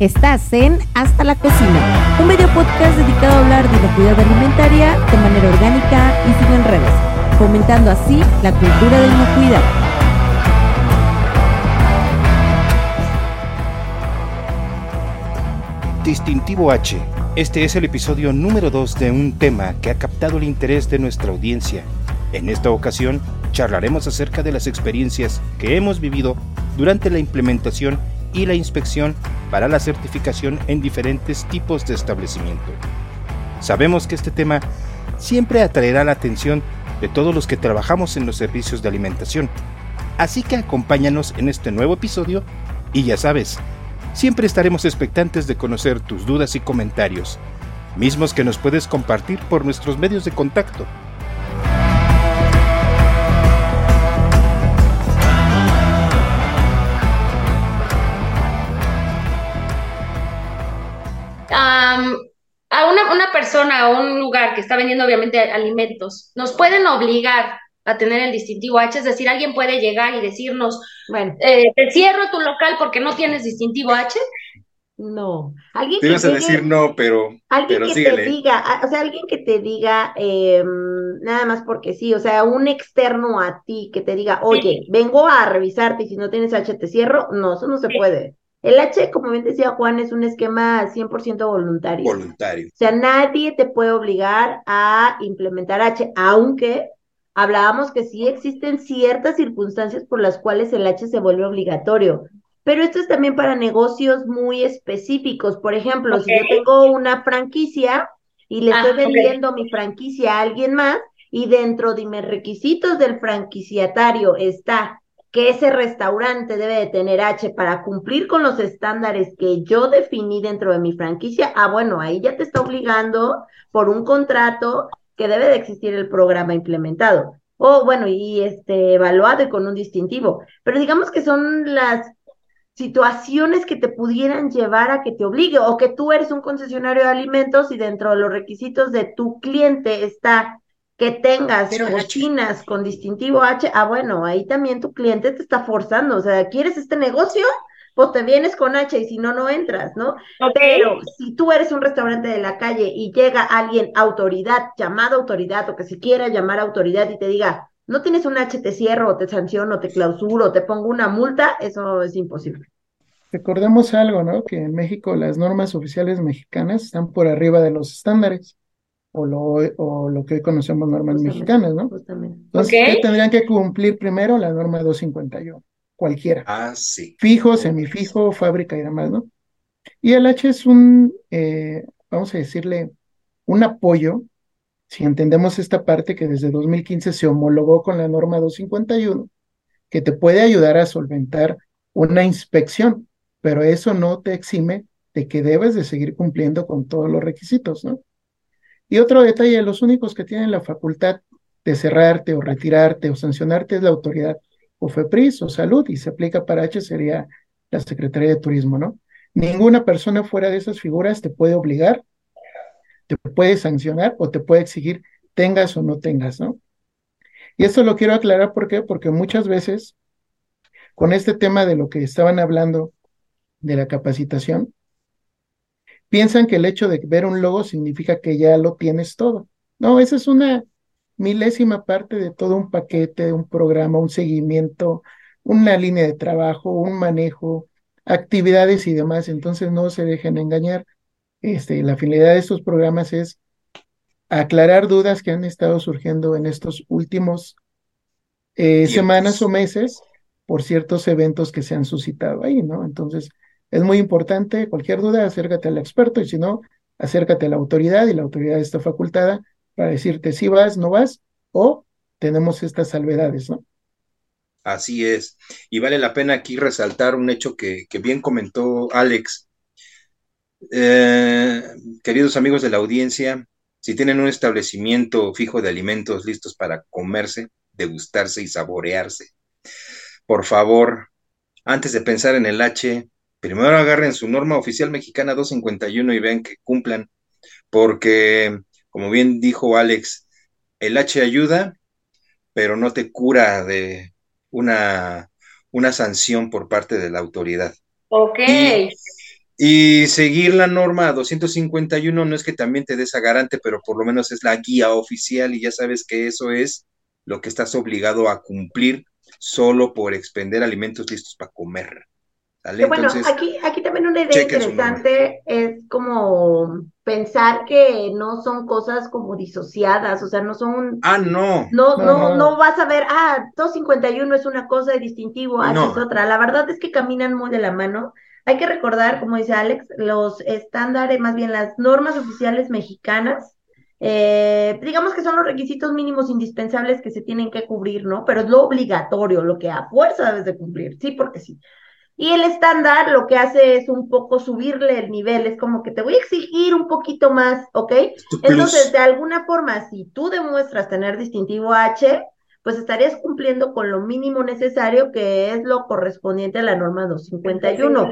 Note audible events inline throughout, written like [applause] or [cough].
Estás en Hasta la Cocina, un video podcast dedicado a hablar de inocuidad alimentaria de manera orgánica y sin enredos, fomentando así la cultura de inocuidad. Distintivo H. Este es el episodio número 2 de un tema que ha captado el interés de nuestra audiencia. En esta ocasión, charlaremos acerca de las experiencias que hemos vivido durante la implementación y la inspección para la certificación en diferentes tipos de establecimiento. Sabemos que este tema siempre atraerá la atención de todos los que trabajamos en los servicios de alimentación, así que acompáñanos en este nuevo episodio y ya sabes, siempre estaremos expectantes de conocer tus dudas y comentarios, mismos que nos puedes compartir por nuestros medios de contacto a una, persona o un lugar que está vendiendo obviamente alimentos, nos pueden obligar a tener el distintivo H, es decir, alguien puede llegar y decirnos, bueno, eh, te cierro tu local porque no tienes distintivo H. No, alguien te ibas a decir no, pero, alguien que te diga, o sea, alguien que te diga em, nada más porque sí, o sea, un externo a ti que te diga, oye, vengo a revisarte y si no tienes H te cierro, no, eso no se puede. El H, como bien decía Juan, es un esquema 100% voluntario. Voluntario. O sea, nadie te puede obligar a implementar H, aunque hablábamos que sí existen ciertas circunstancias por las cuales el H se vuelve obligatorio. Pero esto es también para negocios muy específicos. Por ejemplo, si yo tengo una franquicia y le estoy ah, vendiendo mi franquicia a alguien más y dentro de mis requisitos del franquiciatario está que ese restaurante debe de tener H para cumplir con los estándares que yo definí dentro de mi franquicia, ah, bueno, ahí ya te está obligando por un contrato que debe de existir el programa implementado. O bueno, y este evaluado y con un distintivo. Pero digamos que son las situaciones que te pudieran llevar a que te obligue o que tú eres un concesionario de alimentos y dentro de los requisitos de tu cliente está que tengas cocinas con distintivo H, ah, bueno, ahí también tu cliente te está forzando, o sea, ¿quieres este negocio? Pues te vienes con H y si no, no entras, ¿no? Pero si tú eres un restaurante de la calle y llega alguien, autoridad, llamada autoridad, o que se quiera llamar autoridad y te diga, no tienes un H, te cierro, o te sanciono, te clausuro, te pongo una multa, eso es imposible. Recordemos algo, ¿no? Que en México las normas oficiales mexicanas están por arriba de los estándares o lo, o lo que hoy conocemos normas mexicanas, ¿no? Entonces, ¿qué tendrían que cumplir primero? La norma 251, cualquiera. Ah, sí. Fijo, semifijo, fábrica y demás, ¿no? Y el H es un, eh, vamos a decirle, un apoyo, si entendemos esta parte que desde 2015 se homologó con la norma 251, que te puede ayudar a solventar una inspección, pero eso no te exime de que debes de seguir cumpliendo con todos los requisitos, ¿no? Y otro detalle, los únicos que tienen la facultad de cerrarte o retirarte o sancionarte es la autoridad o FEPRIS o salud y se aplica para H sería la Secretaría de Turismo, ¿no? Ninguna persona fuera de esas figuras te puede obligar, te puede sancionar o te puede exigir tengas o no tengas, ¿no? Y esto lo quiero aclarar, ¿por qué? Porque muchas veces con este tema de lo que estaban hablando de la capacitación, piensan que el hecho de ver un logo significa que ya lo tienes todo. No, esa es una milésima parte de todo un paquete, un programa, un seguimiento, una línea de trabajo, un manejo, actividades y demás. Entonces no se dejen engañar. Este, la finalidad de estos programas es aclarar dudas que han estado surgiendo en estos últimos eh, semanas o meses por ciertos eventos que se han suscitado ahí, ¿no? Entonces, es muy importante, cualquier duda, acércate al experto y si no, acércate a la autoridad y la autoridad está facultada para decirte si vas, no vas o tenemos estas salvedades, ¿no? Así es. Y vale la pena aquí resaltar un hecho que, bien comentó Alex. Eh, queridos amigos de la audiencia, si tienen un establecimiento fijo de alimentos listos para comerse, degustarse y saborearse, por favor, antes de pensar en el H, primero agarren su norma oficial mexicana 251 y vean que cumplan, porque, como bien dijo Alex, el H ayuda, pero no te cura de una, una sanción por parte de la autoridad. Ok. Y seguir la norma 251 no es que también te des a garante, pero por lo menos es la guía oficial y ya sabes que eso es lo que estás obligado a cumplir solo por expender alimentos listos para comer. Bueno, aquí, aquí también una idea interesante es como pensar que no son cosas como disociadas, o sea, no son... Ah, no. No, no, no, vas a ver, ah, 251 es una cosa de distintivo, H es otra. La verdad es que caminan muy de la mano. Hay que recordar, como dice Alex, los estándares, más bien las normas oficiales mexicanas, eh, digamos que son los requisitos mínimos indispensables que se tienen que cubrir, ¿no? Pero es lo obligatorio, lo que a fuerza debes de cumplir, sí, porque sí. Y el estándar lo que hace es un poco subirle el nivel, es como que te voy a exigir un poquito más, ¿ok? Entonces, de alguna forma, si tú demuestras tener distintivo H, pues estarías cumpliendo con lo mínimo necesario, que es lo correspondiente a la norma 251.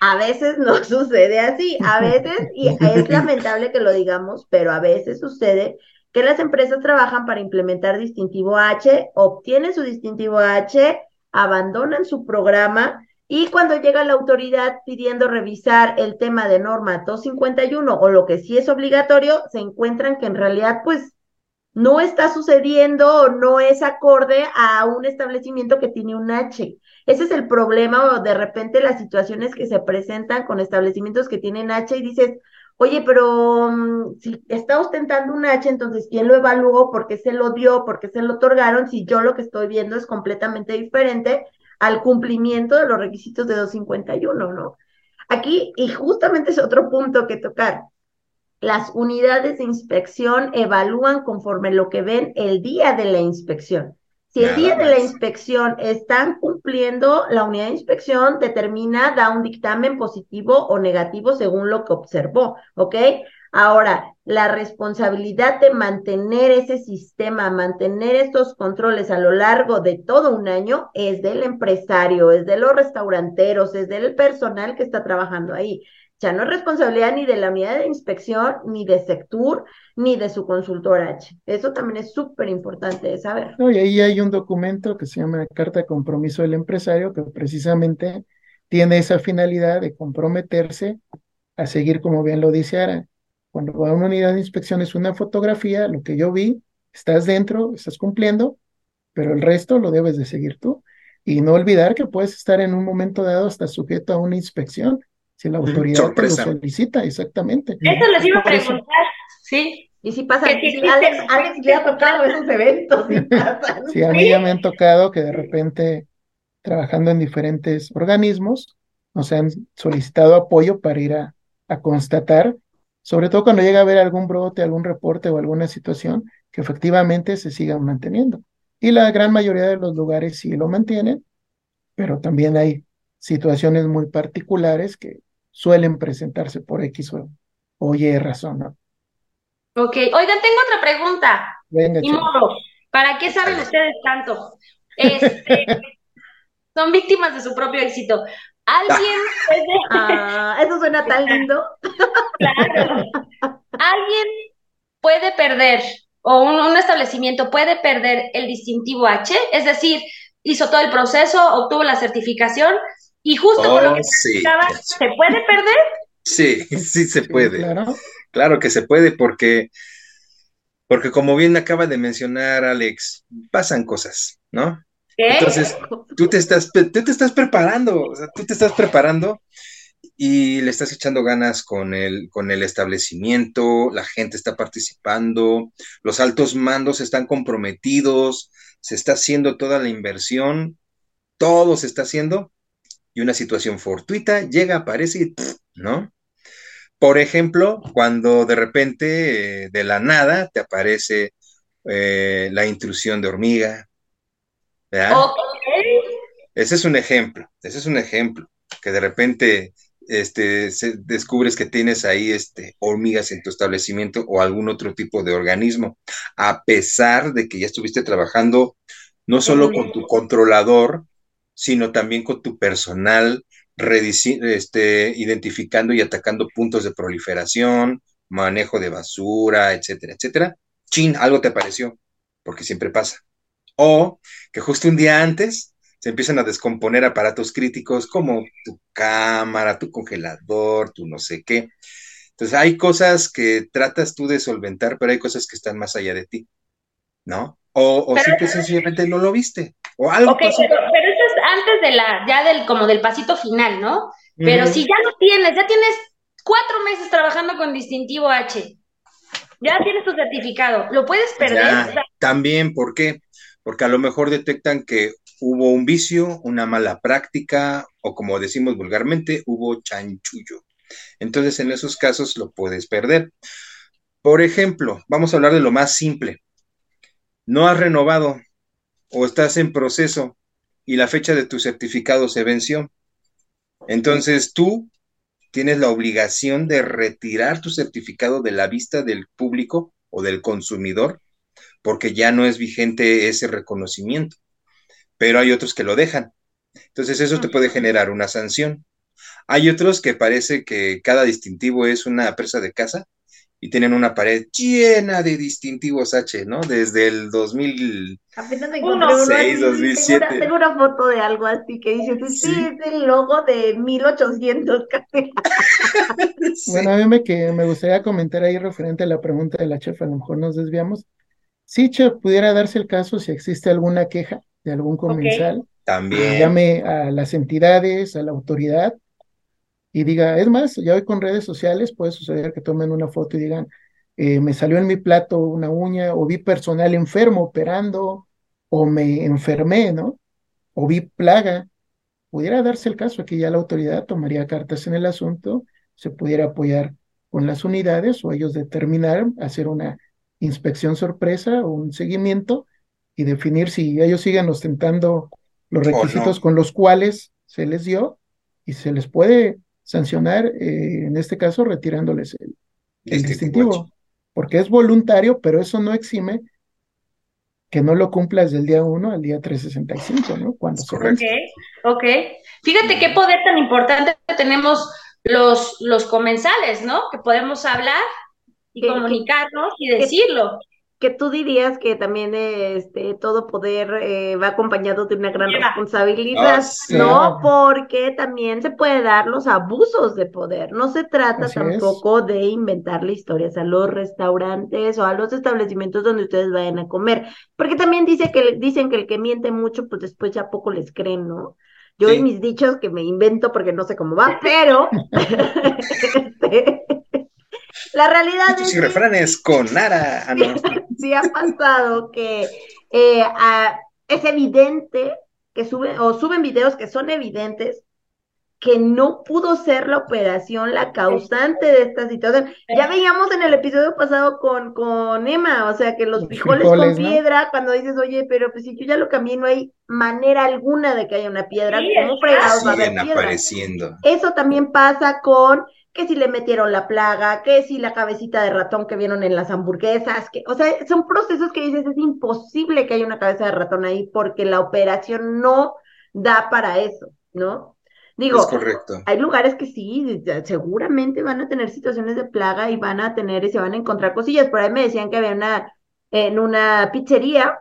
A veces no [laughs] sucede así, a veces, y es lamentable que lo digamos, pero a veces sucede que las empresas trabajan para implementar distintivo H, obtienen su distintivo H, abandonan su programa y cuando llega la autoridad pidiendo revisar el tema de norma 251 o lo que sí es obligatorio, se encuentran que en realidad pues no está sucediendo o no es acorde a un establecimiento que tiene un H. Ese es el problema o de repente las situaciones que se presentan con establecimientos que tienen H y dices, oye, pero mm, si está ostentando un H, entonces ¿quién lo evaluó? ¿Por qué se lo dio? ¿Por qué se lo otorgaron? Si yo lo que estoy viendo es completamente diferente al cumplimiento de los requisitos de 251, ¿no? Aquí, y justamente es otro punto que tocar, las unidades de inspección evalúan conforme lo que ven el día de la inspección. Si el día de la inspección están cumpliendo, la unidad de inspección determina, da un dictamen positivo o negativo según lo que observó, ¿ok? Ahora, la responsabilidad de mantener ese sistema, mantener estos controles a lo largo de todo un año es del empresario, es de los restauranteros, es del personal que está trabajando ahí sea, no es responsabilidad ni de la unidad de inspección, ni de Sectur, ni de su consultor H. Eso también es súper importante de saber. y ahí hay un documento que se llama Carta de Compromiso del Empresario, que precisamente tiene esa finalidad de comprometerse a seguir, como bien lo dice Ara. Cuando va a una unidad de inspección es una fotografía, lo que yo vi, estás dentro, estás cumpliendo, pero el resto lo debes de seguir tú. Y no olvidar que puedes estar en un momento dado hasta sujeto a una inspección si la autoridad te lo solicita, exactamente. Eso les iba a preguntar, sí. Y si pasa, si Alex, Alex le ha tocado esos eventos. [laughs] Sí, a mí ya me han tocado que de repente, trabajando en diferentes organismos, nos han solicitado apoyo para ir a, a constatar, sobre todo cuando llega a haber algún brote, algún reporte o alguna situación, que efectivamente se sigan manteniendo. Y la gran mayoría de los lugares sí lo mantienen, pero también hay situaciones muy particulares que suelen presentarse por X o, Y razón, ¿no? Ok, oigan, tengo otra pregunta. Venga, ¿para qué saben ustedes tanto? Este, [laughs] son víctimas de su propio éxito. ¿Alguien [laughs] puede... Ah, eso suena tan lindo. claro. ¿Alguien puede perder, o un, establecimiento puede perder el distintivo H? Es decir, hizo todo el proceso, obtuvo la certificación, y justo por lo oh, que sí. ¿se puede perder? Sí, sí se puede. claro. que se puede porque, porque como bien acaba de mencionar Alex, pasan cosas, ¿no? Entonces, tú te estás, tú te estás preparando, tú te estás preparando y le estás echando ganas con el, con el establecimiento, la gente está participando, los altos mandos están comprometidos, se está haciendo toda la inversión, todo se está haciendo y una situación fortuita llega, aparece y, ¿no? Por ejemplo, cuando de repente, eh, de la nada, te aparece eh, la intrusión de hormiga. Ese es un ejemplo, ese es un ejemplo, que de repente este, descubres que tienes ahí este, hormigas en tu establecimiento o algún otro tipo de organismo, a pesar de que ya estuviste trabajando no solo con tu controlador, sino también con tu personal, este, identificando y atacando puntos de proliferación, manejo de basura, etcétera, etcétera. Chin, algo te pareció, porque siempre pasa. O que justo un día antes se empiezan a descomponer aparatos críticos como tu cámara, tu congelador, tu no sé qué. Entonces hay cosas que tratas tú de solventar, pero hay cosas que están más allá de ti, ¿no? O, o simple sencillamente no lo viste. O algo okay, pero, pero, eso es antes de la, ya del, como del pasito final, ¿no? Pero si ya lo tienes, ya tienes cuatro meses trabajando con distintivo H, ya tienes tu certificado, lo puedes perder. también, ¿por qué? Porque a lo mejor detectan que hubo un vicio, una mala práctica o como decimos vulgarmente, hubo chanchullo. Entonces en esos casos lo puedes perder. Por ejemplo, vamos a hablar de lo más simple. No has renovado o estás en proceso y la fecha de tu certificado se venció. Entonces tú tienes la obligación de retirar tu certificado de la vista del público o del consumidor porque ya no es vigente ese reconocimiento pero hay otros que lo dejan. Entonces eso te puede generar una sanción. Hay otros que parece que cada distintivo es una presa de casa y tienen una pared llena de distintivos H, ¿no? Desde el 2000. Apenas me encontré 2007. Tengo una, foto de algo así que dice, sí, es el logo de 1800. [laughs] Bueno, a mí me, que me gustaría comentar ahí referente a la pregunta de la chef, a lo mejor nos desviamos. Sí, chef, pudiera darse el caso si existe alguna queja de algún comensal, también llame a las entidades, a la autoridad y diga, es más, ya hoy con redes sociales puede suceder que tomen una foto y digan, eh, me salió en mi plato una uña, o vi personal enfermo operando, o me enfermé, ¿no? O vi plaga. Pudiera darse el caso que ya la autoridad tomaría cartas en el asunto, se pudiera apoyar con las unidades o ellos determinar hacer una inspección sorpresa o un seguimiento y definir si ellos siguen ostentando los requisitos con los cuales se les dio y se les puede sancionar, eh, en este caso, retirándoles el, distintivo, porque es voluntario, pero eso no exime que no lo cumplas del día 1 al día 365, ¿no? Cuando se Ok, ok. Fíjate qué poder tan importante tenemos los, los comensales, ¿no? Que podemos hablar y comunicarnos y decirlo que tú dirías que también este todo poder eh, va acompañado de una gran responsabilidad, ah, ¿no? Porque también se puede dar los abusos de poder. No se trata tampoco de inventarle historias a los restaurantes o a los establecimientos donde ustedes vayan a comer, porque también dice que dicen que el que miente mucho, pues después ya poco les creen, ¿no? Yo y mis dichos que me invento porque no sé cómo va, pero [laughs] [laughs] este, la realidad es. Y refranes con Nara. Ah, [laughs] sí, ha pasado que eh, es evidente que suben, o suben videos que son evidentes que no pudo ser la operación la causante de esta situación. Ya veíamos en el episodio pasado con, con Emma, o sea, que los, frijoles, con piedra, cuando dices, oye, pero pues si yo ya lo cambié, no hay manera alguna de que haya una piedra, ¿cómo fregados va a haber piedra? Eso también pasa con que si le metieron la plaga, que si la cabecita de ratón que vieron en las hamburguesas, que, o sea, son procesos que dices, es imposible que haya una cabeza de ratón ahí porque la operación no da para eso, ¿no? Digo, es correcto. hay lugares que sí, seguramente van a tener situaciones de plaga y van a tener y se van a encontrar cosillas. Por ahí me decían que había una, en una pizzería,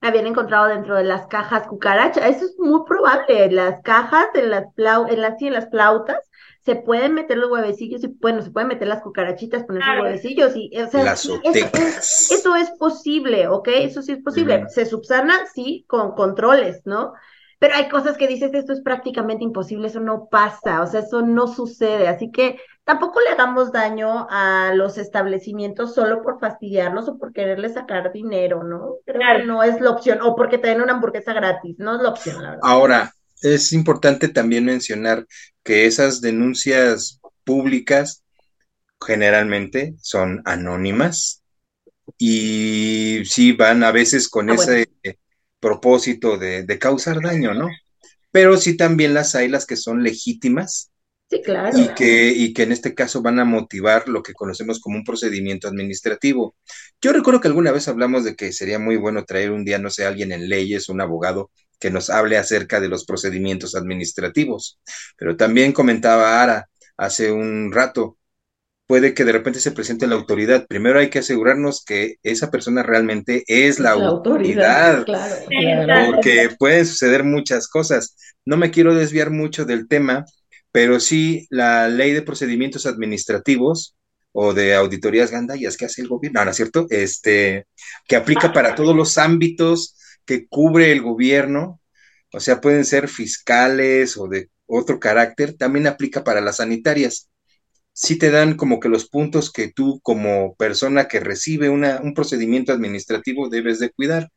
habían encontrado dentro de las cajas cucarachas. Eso es muy probable. Las cajas, en las, en las, en las flautas, se pueden meter los huevecillos y bueno, se pueden meter las cucarachitas, poner los huevecillos y, o sea, las eso, es, eso, es, posible, ¿ok? Eso sí es posible. Se subsana, sí, con controles, ¿no? Pero hay cosas que dices, esto es prácticamente imposible, eso no pasa, o sea, eso no sucede, así que tampoco le hagamos daño a los establecimientos solo por fastidiarlos o por quererles sacar dinero, ¿no? Creo que no es la opción, o porque te den una hamburguesa gratis, no es la opción, la verdad. Ahora, es importante también mencionar que esas denuncias públicas generalmente son anónimas y sí van a veces con ah, ese propósito de, causar daño, ¿no? Pero sí también las hay las que son legítimas. Sí, claro. Y que, y que en este caso van a motivar lo que conocemos como un procedimiento administrativo. Yo recuerdo que alguna vez hablamos de que sería muy bueno traer un día, no sé, alguien en leyes, un abogado, que nos hable acerca de los procedimientos administrativos. Pero también comentaba Ara hace un rato, puede que de repente se presente la autoridad. Primero hay que asegurarnos que esa persona realmente es la, autoridad, porque pueden suceder muchas cosas. No me quiero desviar mucho del tema, pero sí la ley de procedimientos administrativos o de auditorías gandallas que hace el gobierno, no, es cierto? Este, que aplica para todos los ámbitos que cubre el gobierno, o sea, pueden ser fiscales o de otro carácter, también aplica para las sanitarias sí te dan como que los puntos que tú como persona que recibe un procedimiento administrativo debes de cuidar.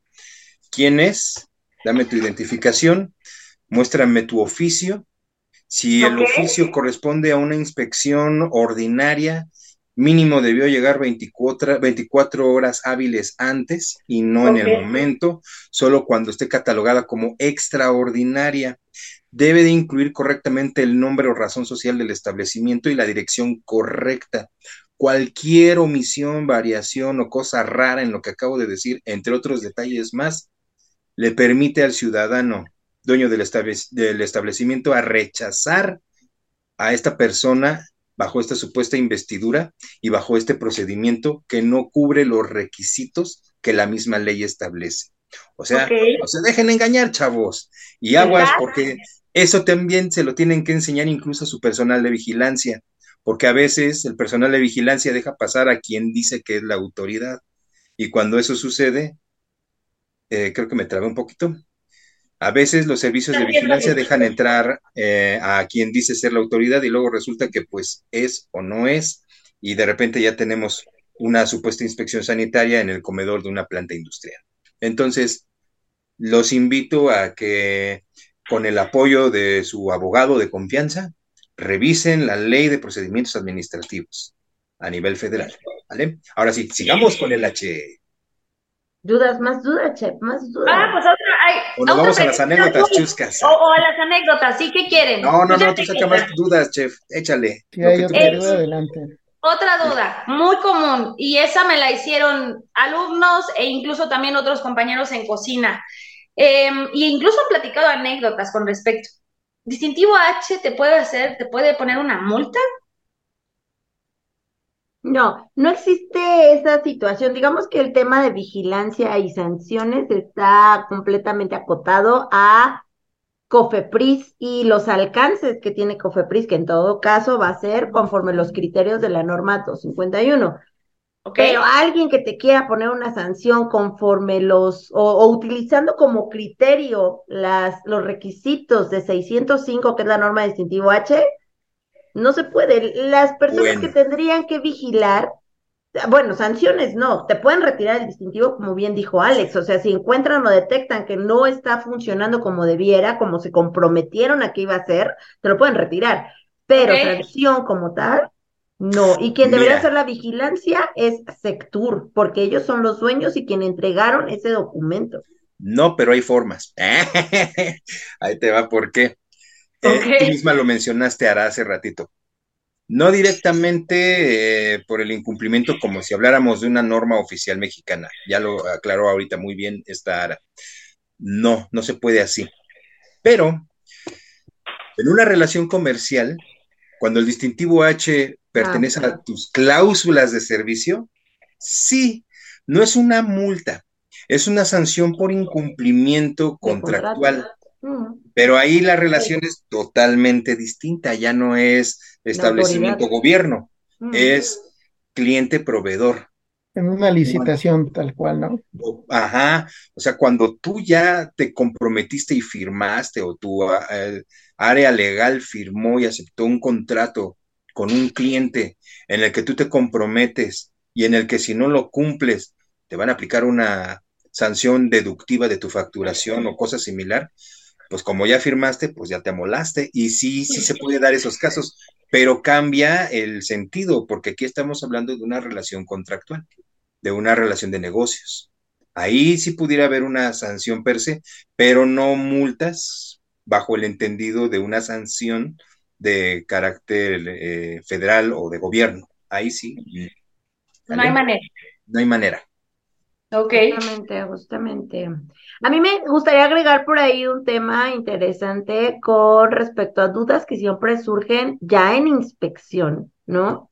¿Quién es? Dame tu identificación, muéstrame tu oficio. Si el oficio corresponde a una inspección ordinaria, mínimo debió llegar 24, 24 horas hábiles antes y no en el momento, solo cuando esté catalogada como extraordinaria debe de incluir correctamente el nombre o razón social del establecimiento y la dirección correcta. Cualquier omisión, variación o cosa rara en lo que acabo de decir, entre otros detalles más, le permite al ciudadano, dueño del, del establecimiento, a rechazar a esta persona bajo esta supuesta investidura y bajo este procedimiento que no cubre los requisitos que la misma ley establece. O sea, no se dejen engañar, chavos. Y aguas, porque eso también se lo tienen que enseñar incluso a su personal de vigilancia, porque a veces el personal de vigilancia deja pasar a quien dice que es la autoridad. Y cuando eso sucede, eh, creo que me trabé un poquito. A veces los servicios de vigilancia dejan entrar eh, a quien dice ser la autoridad y luego resulta que pues es o no es y de repente ya tenemos una supuesta inspección sanitaria en el comedor de una planta industrial. Entonces, los invito a que con el apoyo de su abogado de confianza, revisen la ley de procedimientos administrativos a nivel federal. ¿Vale? Ahora sí, sigamos con el H. Dudas, más dudas, Chef, más dudas. Ah, pues otra, hay. O nos vamos a las anécdotas chuscas. O, a las anécdotas, ¿sí? ¿Qué quieren? No, no, no, tú saca más dudas, Chef, échale. Sí, hay otra duda, adelante. Otra duda, muy común, y esa me la hicieron alumnos e incluso también otros compañeros en cocina. Eh, y incluso han platicado anécdotas con respecto. ¿Distintivo H te puede hacer, te puede poner una multa? No, no existe esa situación. Digamos que el tema de vigilancia y sanciones está completamente acotado a COFEPRIS y los alcances que tiene COFEPRIS, que en todo caso va a ser conforme los criterios de la norma 251. Pero alguien que te quiera poner una sanción conforme los, o, utilizando como criterio las, los requisitos de 605, que es la norma distintivo H, no se puede. Las personas que tendrían que vigilar, bueno, sanciones no, te pueden retirar el distintivo, como bien dijo Alex, o sea, si encuentran o detectan que no está funcionando como debiera, como se comprometieron a que iba a ser, te lo pueden retirar. Pero sanción como tal, no, y quien debería hacer la vigilancia es Sectur, porque ellos son los dueños y quien entregaron ese documento. No, pero hay formas. [laughs] Ahí te va, ¿por qué? Eh, tú misma lo mencionaste, Ara, hace ratito. No directamente eh, por el incumplimiento, como si habláramos de una norma oficial mexicana. Ya lo aclaró ahorita muy bien esta Ara. No, no se puede así. Pero en una relación comercial, cuando el distintivo H pertenece a tus cláusulas de servicio, sí, no es una multa, es una sanción por incumplimiento contractual. Pero ahí la relación es totalmente distinta, ya no es establecimiento gobierno, es cliente-proveedor. En una licitación tal cual, ¿no? Ajá, o sea, cuando tú ya te comprometiste y firmaste o tu eh, área legal firmó y aceptó un contrato con un cliente en el que tú te comprometes y en el que si no lo cumples te van a aplicar una sanción deductiva de tu facturación o cosa similar, pues como ya firmaste, pues ya te amolaste y sí, sí se puede dar esos casos, pero cambia el sentido porque aquí estamos hablando de una relación contractual, de una relación de negocios. Ahí sí pudiera haber una sanción per se, pero no multas bajo el entendido de una sanción de carácter eh, federal o de gobierno. Ahí sí. No hay manera. No hay manera. Ok. Justamente, justamente. A mí me gustaría agregar por ahí un tema interesante con respecto a dudas que siempre surgen ya en inspección, ¿no?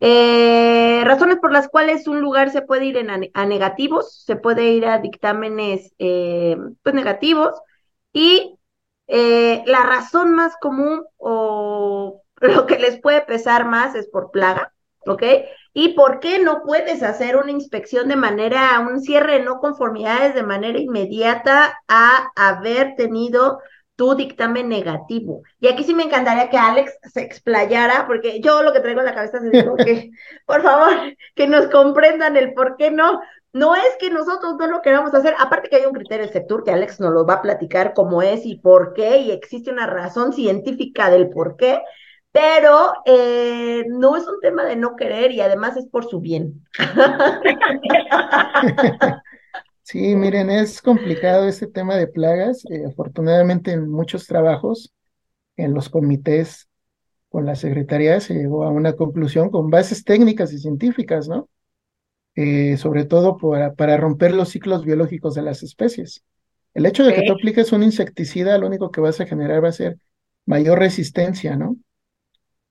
Eh, razones por las cuales un lugar se puede ir a, negativos, se puede ir a dictámenes eh, pues negativos y eh, la razón más común o [laughs] lo que les puede pesar más es por plaga, ¿ok? ¿Y por qué no puedes hacer una inspección de manera, un cierre de no conformidades de manera inmediata a haber tenido tu dictamen negativo. Y aquí sí me encantaría que Alex se explayara, porque yo lo que traigo en la cabeza es que, [laughs] por favor, que nos comprendan el por qué no. No es que nosotros no lo queramos hacer, aparte que hay un criterio sector que Alex nos lo va a platicar cómo es y por qué, y existe una razón científica del por qué, pero eh, no es un tema de no querer y además es por su bien. [laughs] Sí, miren, es complicado este tema de plagas. Eh, afortunadamente en muchos trabajos, en los comités con la Secretaría se llegó a una conclusión con bases técnicas y científicas, ¿no? Eh, sobre todo para, para, romper los ciclos biológicos de las especies. El hecho de que tú apliques un insecticida, lo único que vas a generar va a ser mayor resistencia, ¿no?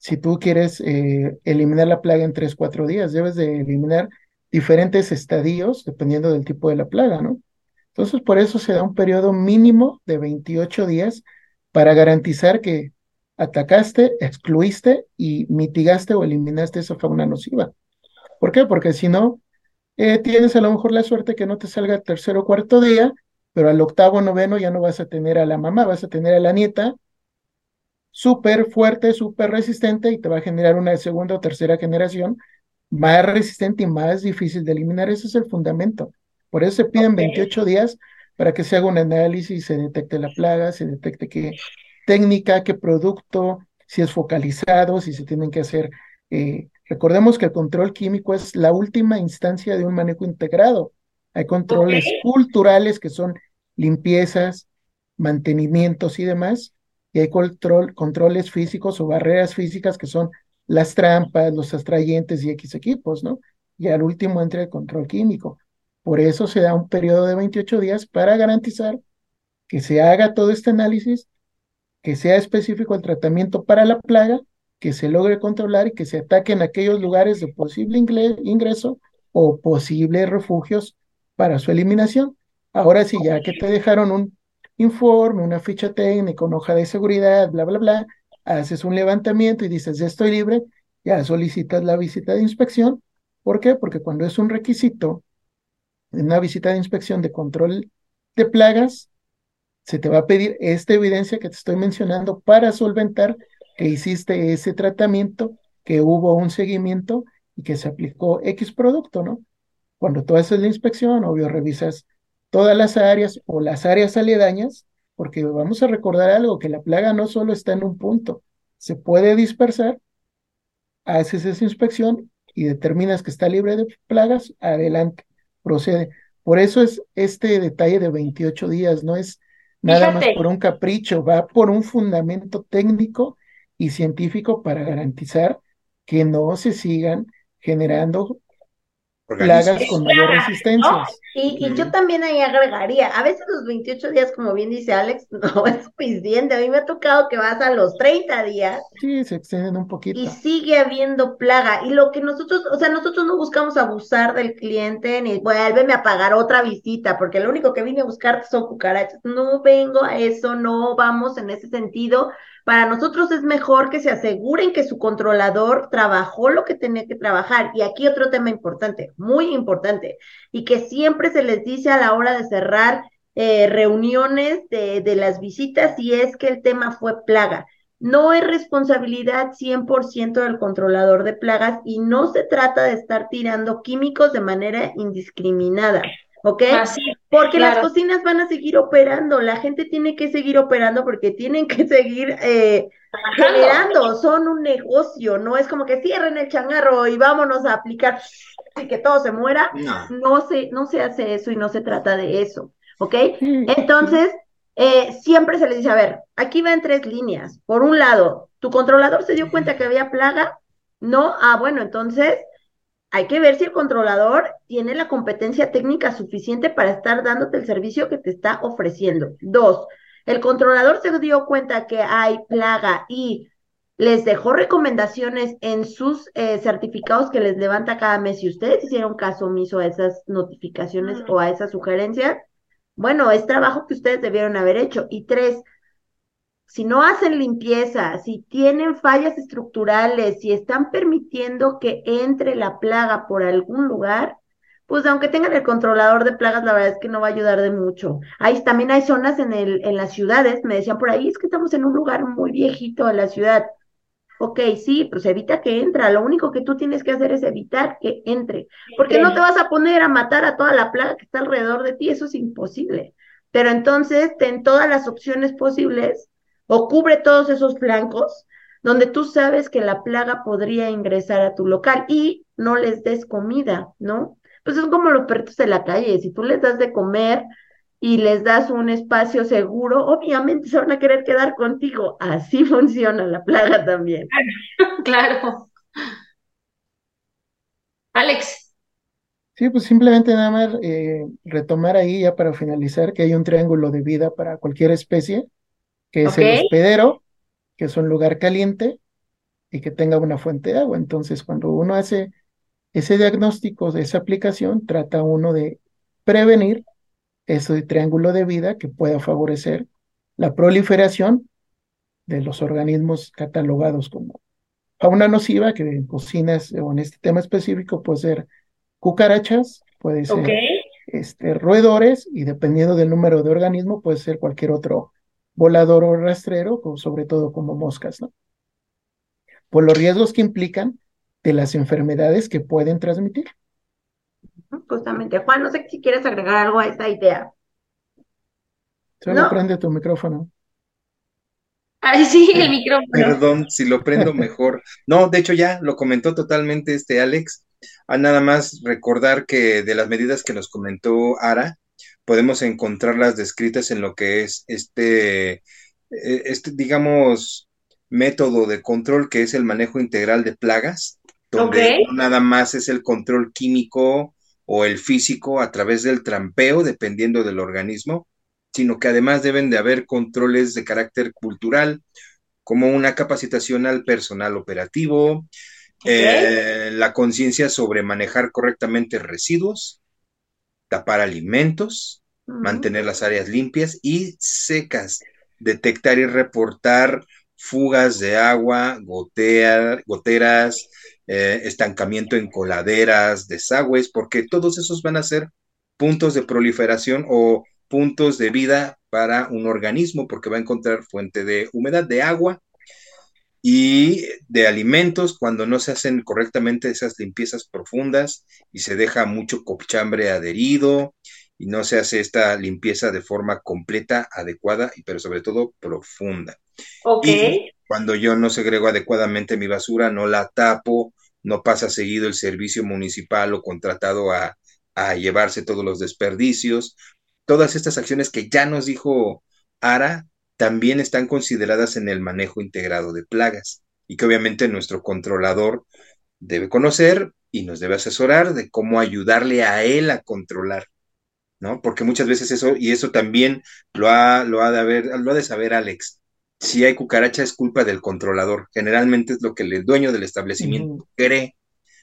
Si tú quieres eh, eliminar la plaga en tres, cuatro días, debes de eliminar diferentes estadios dependiendo del tipo de la plaga, ¿no? Entonces, por eso se da un periodo mínimo de 28 días para garantizar que atacaste, excluiste y mitigaste o eliminaste esa fauna nociva. ¿Por qué? Porque si no, eh, tienes a lo mejor la suerte que no te salga el tercer o cuarto día, pero al octavo, noveno ya no vas a tener a la mamá, vas a tener a la nieta súper fuerte, súper resistente y te va a generar una segunda o tercera generación más resistente y más difícil de eliminar. Ese es el fundamento. Por eso se piden 28 días para que se haga un análisis, se detecte la plaga, se detecte qué técnica, qué producto, si es focalizado, si se tienen que hacer. Eh, recordemos que el control químico es la última instancia de un manejo integrado. Hay controles culturales que son limpiezas, mantenimientos y demás, y hay control, controles físicos o barreras físicas que son las trampas, los atrayentes y X equipos, ¿no? Y al último entra el control químico. Por eso se da un periodo de 28 días para garantizar que se haga todo este análisis, que sea específico el tratamiento para la plaga, que se logre controlar y que se ataquen aquellos lugares de posible ingreso o posibles refugios para su eliminación. Ahora sí, ya que te dejaron un informe, una ficha técnica, una hoja de seguridad, bla, bla, bla, haces un levantamiento y dices, ya estoy libre, ya solicitas la visita de inspección. ¿Por qué? Porque cuando es un requisito una visita de inspección de control de plagas, se te va a pedir esta evidencia que te estoy mencionando para solventar que hiciste ese tratamiento, que hubo un seguimiento y que se aplicó X producto, ¿no? Cuando tú haces la inspección, obvio, revisas todas las áreas o las áreas aledañas porque vamos a recordar algo, que la plaga no solo está en un punto, se puede dispersar, haces esa inspección y determinas que está libre de plagas, adelante, procede. Por eso es este detalle de 28 días, no es nada más por un capricho, va por un fundamento técnico y científico para garantizar que no se sigan generando plagas con mayor resistencia. Y, yo también ahí agregaría, a veces los 28 días, como bien dice Alex, [laughs] no es suficiente. A mí me ha tocado que vas a los 30 días. Sí, se extienden un poquito. Y sigue habiendo plaga. Y lo que nosotros, o sea, nosotros no buscamos abusar del cliente ni vuélveme a pagar otra visita, porque lo único que vine a buscar son cucarachas. No vengo a eso, no vamos en ese sentido para nosotros es mejor que se aseguren que su controlador trabajó lo que tenía que trabajar. Y aquí otro tema importante, muy importante, y que siempre se les dice a la hora de cerrar eh, reuniones de, de las visitas y es que el tema fue plaga. No es responsabilidad 100% del controlador de plagas y no se trata de estar tirando químicos de manera indiscriminada. ¿Ok? porque las cocinas van a seguir operando, la gente tiene que seguir operando porque tienen que seguir eh, generando, son un negocio, no es como que cierren el changarro y vámonos a aplicar y que todo se muera, no, se, no se hace eso y no se trata de eso, ¿ok? Entonces, eh, siempre se les dice, a ver, aquí va en tres líneas, por un lado, tu controlador se dio cuenta que había plaga, no, ah, bueno, entonces hay que ver si el controlador tiene la competencia técnica suficiente para estar dándote el servicio que te está ofreciendo. Dos, el controlador se dio cuenta que hay plaga y les dejó recomendaciones en sus eh, certificados que les levanta cada mes. Si ustedes hicieron caso omiso a esas notificaciones o a esas sugerencias, bueno, es trabajo que ustedes debieron haber hecho. Y tres, si no hacen limpieza, si tienen fallas estructurales, si están permitiendo que entre la plaga por algún lugar, pues aunque tengan el controlador de plagas, la verdad es que no va a ayudar de mucho. Ahí también hay zonas en, el, en las ciudades, me decían por ahí, es que estamos en un lugar muy viejito de la ciudad. Ok, sí, pues evita que entra. Lo único que tú tienes que hacer es evitar que entre. Porque no te vas a poner a matar a toda la plaga que está alrededor de ti, eso es imposible. Pero entonces ten todas las opciones posibles o cubre todos esos flancos donde tú sabes que la plaga podría ingresar a tu local y no les des comida, ¿no? Pues son como los perritos de la calle, si tú les das de comer y les das un espacio seguro, obviamente se van a querer quedar contigo. Así [laughs] funciona la plaga también. [laughs] Claro. Alex. Sí, pues simplemente nada más eh, retomar ahí ya para finalizar que hay un triángulo de vida para cualquier especie, que es el hospedero, que es un lugar caliente y que tenga una fuente de agua. Entonces, cuando uno hace ese diagnóstico de esa aplicación, trata uno de prevenir ese triángulo de vida que pueda favorecer la proliferación de los organismos catalogados como fauna nociva, que en cocinas o en este tema específico puede ser cucarachas, puede ser este, roedores y dependiendo del número de organismos puede ser cualquier otro volador o rastrero, sobre todo como moscas, ¿no? Por los riesgos que implican de las enfermedades que pueden transmitir. Justamente, Juan, no sé si quieres agregar algo a esta idea. Solo prende tu micrófono. Ay, sí, el micrófono. Perdón, si lo prendo [laughs] mejor. No, de hecho ya lo comentó totalmente este Alex. A nada más recordar que de las medidas que nos comentó Ara, podemos encontrarlas descritas en lo que es este, e, este, digamos, método de control que es el manejo integral de plagas, donde nada más es el control químico o el físico a través del trampeo, dependiendo del organismo, sino que además deben de haber controles de carácter cultural, como una capacitación al personal operativo, eh, la conciencia sobre manejar correctamente residuos, tapar alimentos, mantener las áreas limpias y secas, detectar y reportar fugas de agua, gotear, goteras, eh, estancamiento en coladeras, desagües, porque todos esos van a ser puntos de proliferación o puntos de vida para un organismo, porque va a encontrar fuente de humedad, de agua y de alimentos cuando no se hacen correctamente esas limpiezas profundas y se deja mucho cochambre adherido y no se hace esta limpieza de forma completa, adecuada y pero sobre todo profunda. Ok. Cuando yo no segrego adecuadamente mi basura, no la tapo, no pasa seguido el servicio municipal o contratado a, llevarse todos los desperdicios. Todas estas acciones que ya nos dijo Ara también están consideradas en el manejo integrado de plagas y que obviamente nuestro controlador debe conocer y nos debe asesorar de cómo ayudarle a él a controlar, ¿no? Porque muchas veces eso, y eso también lo ha, lo ha de haber, lo ha de saber Alex, si hay cucaracha es culpa del controlador. Generalmente es lo que el dueño del establecimiento cree.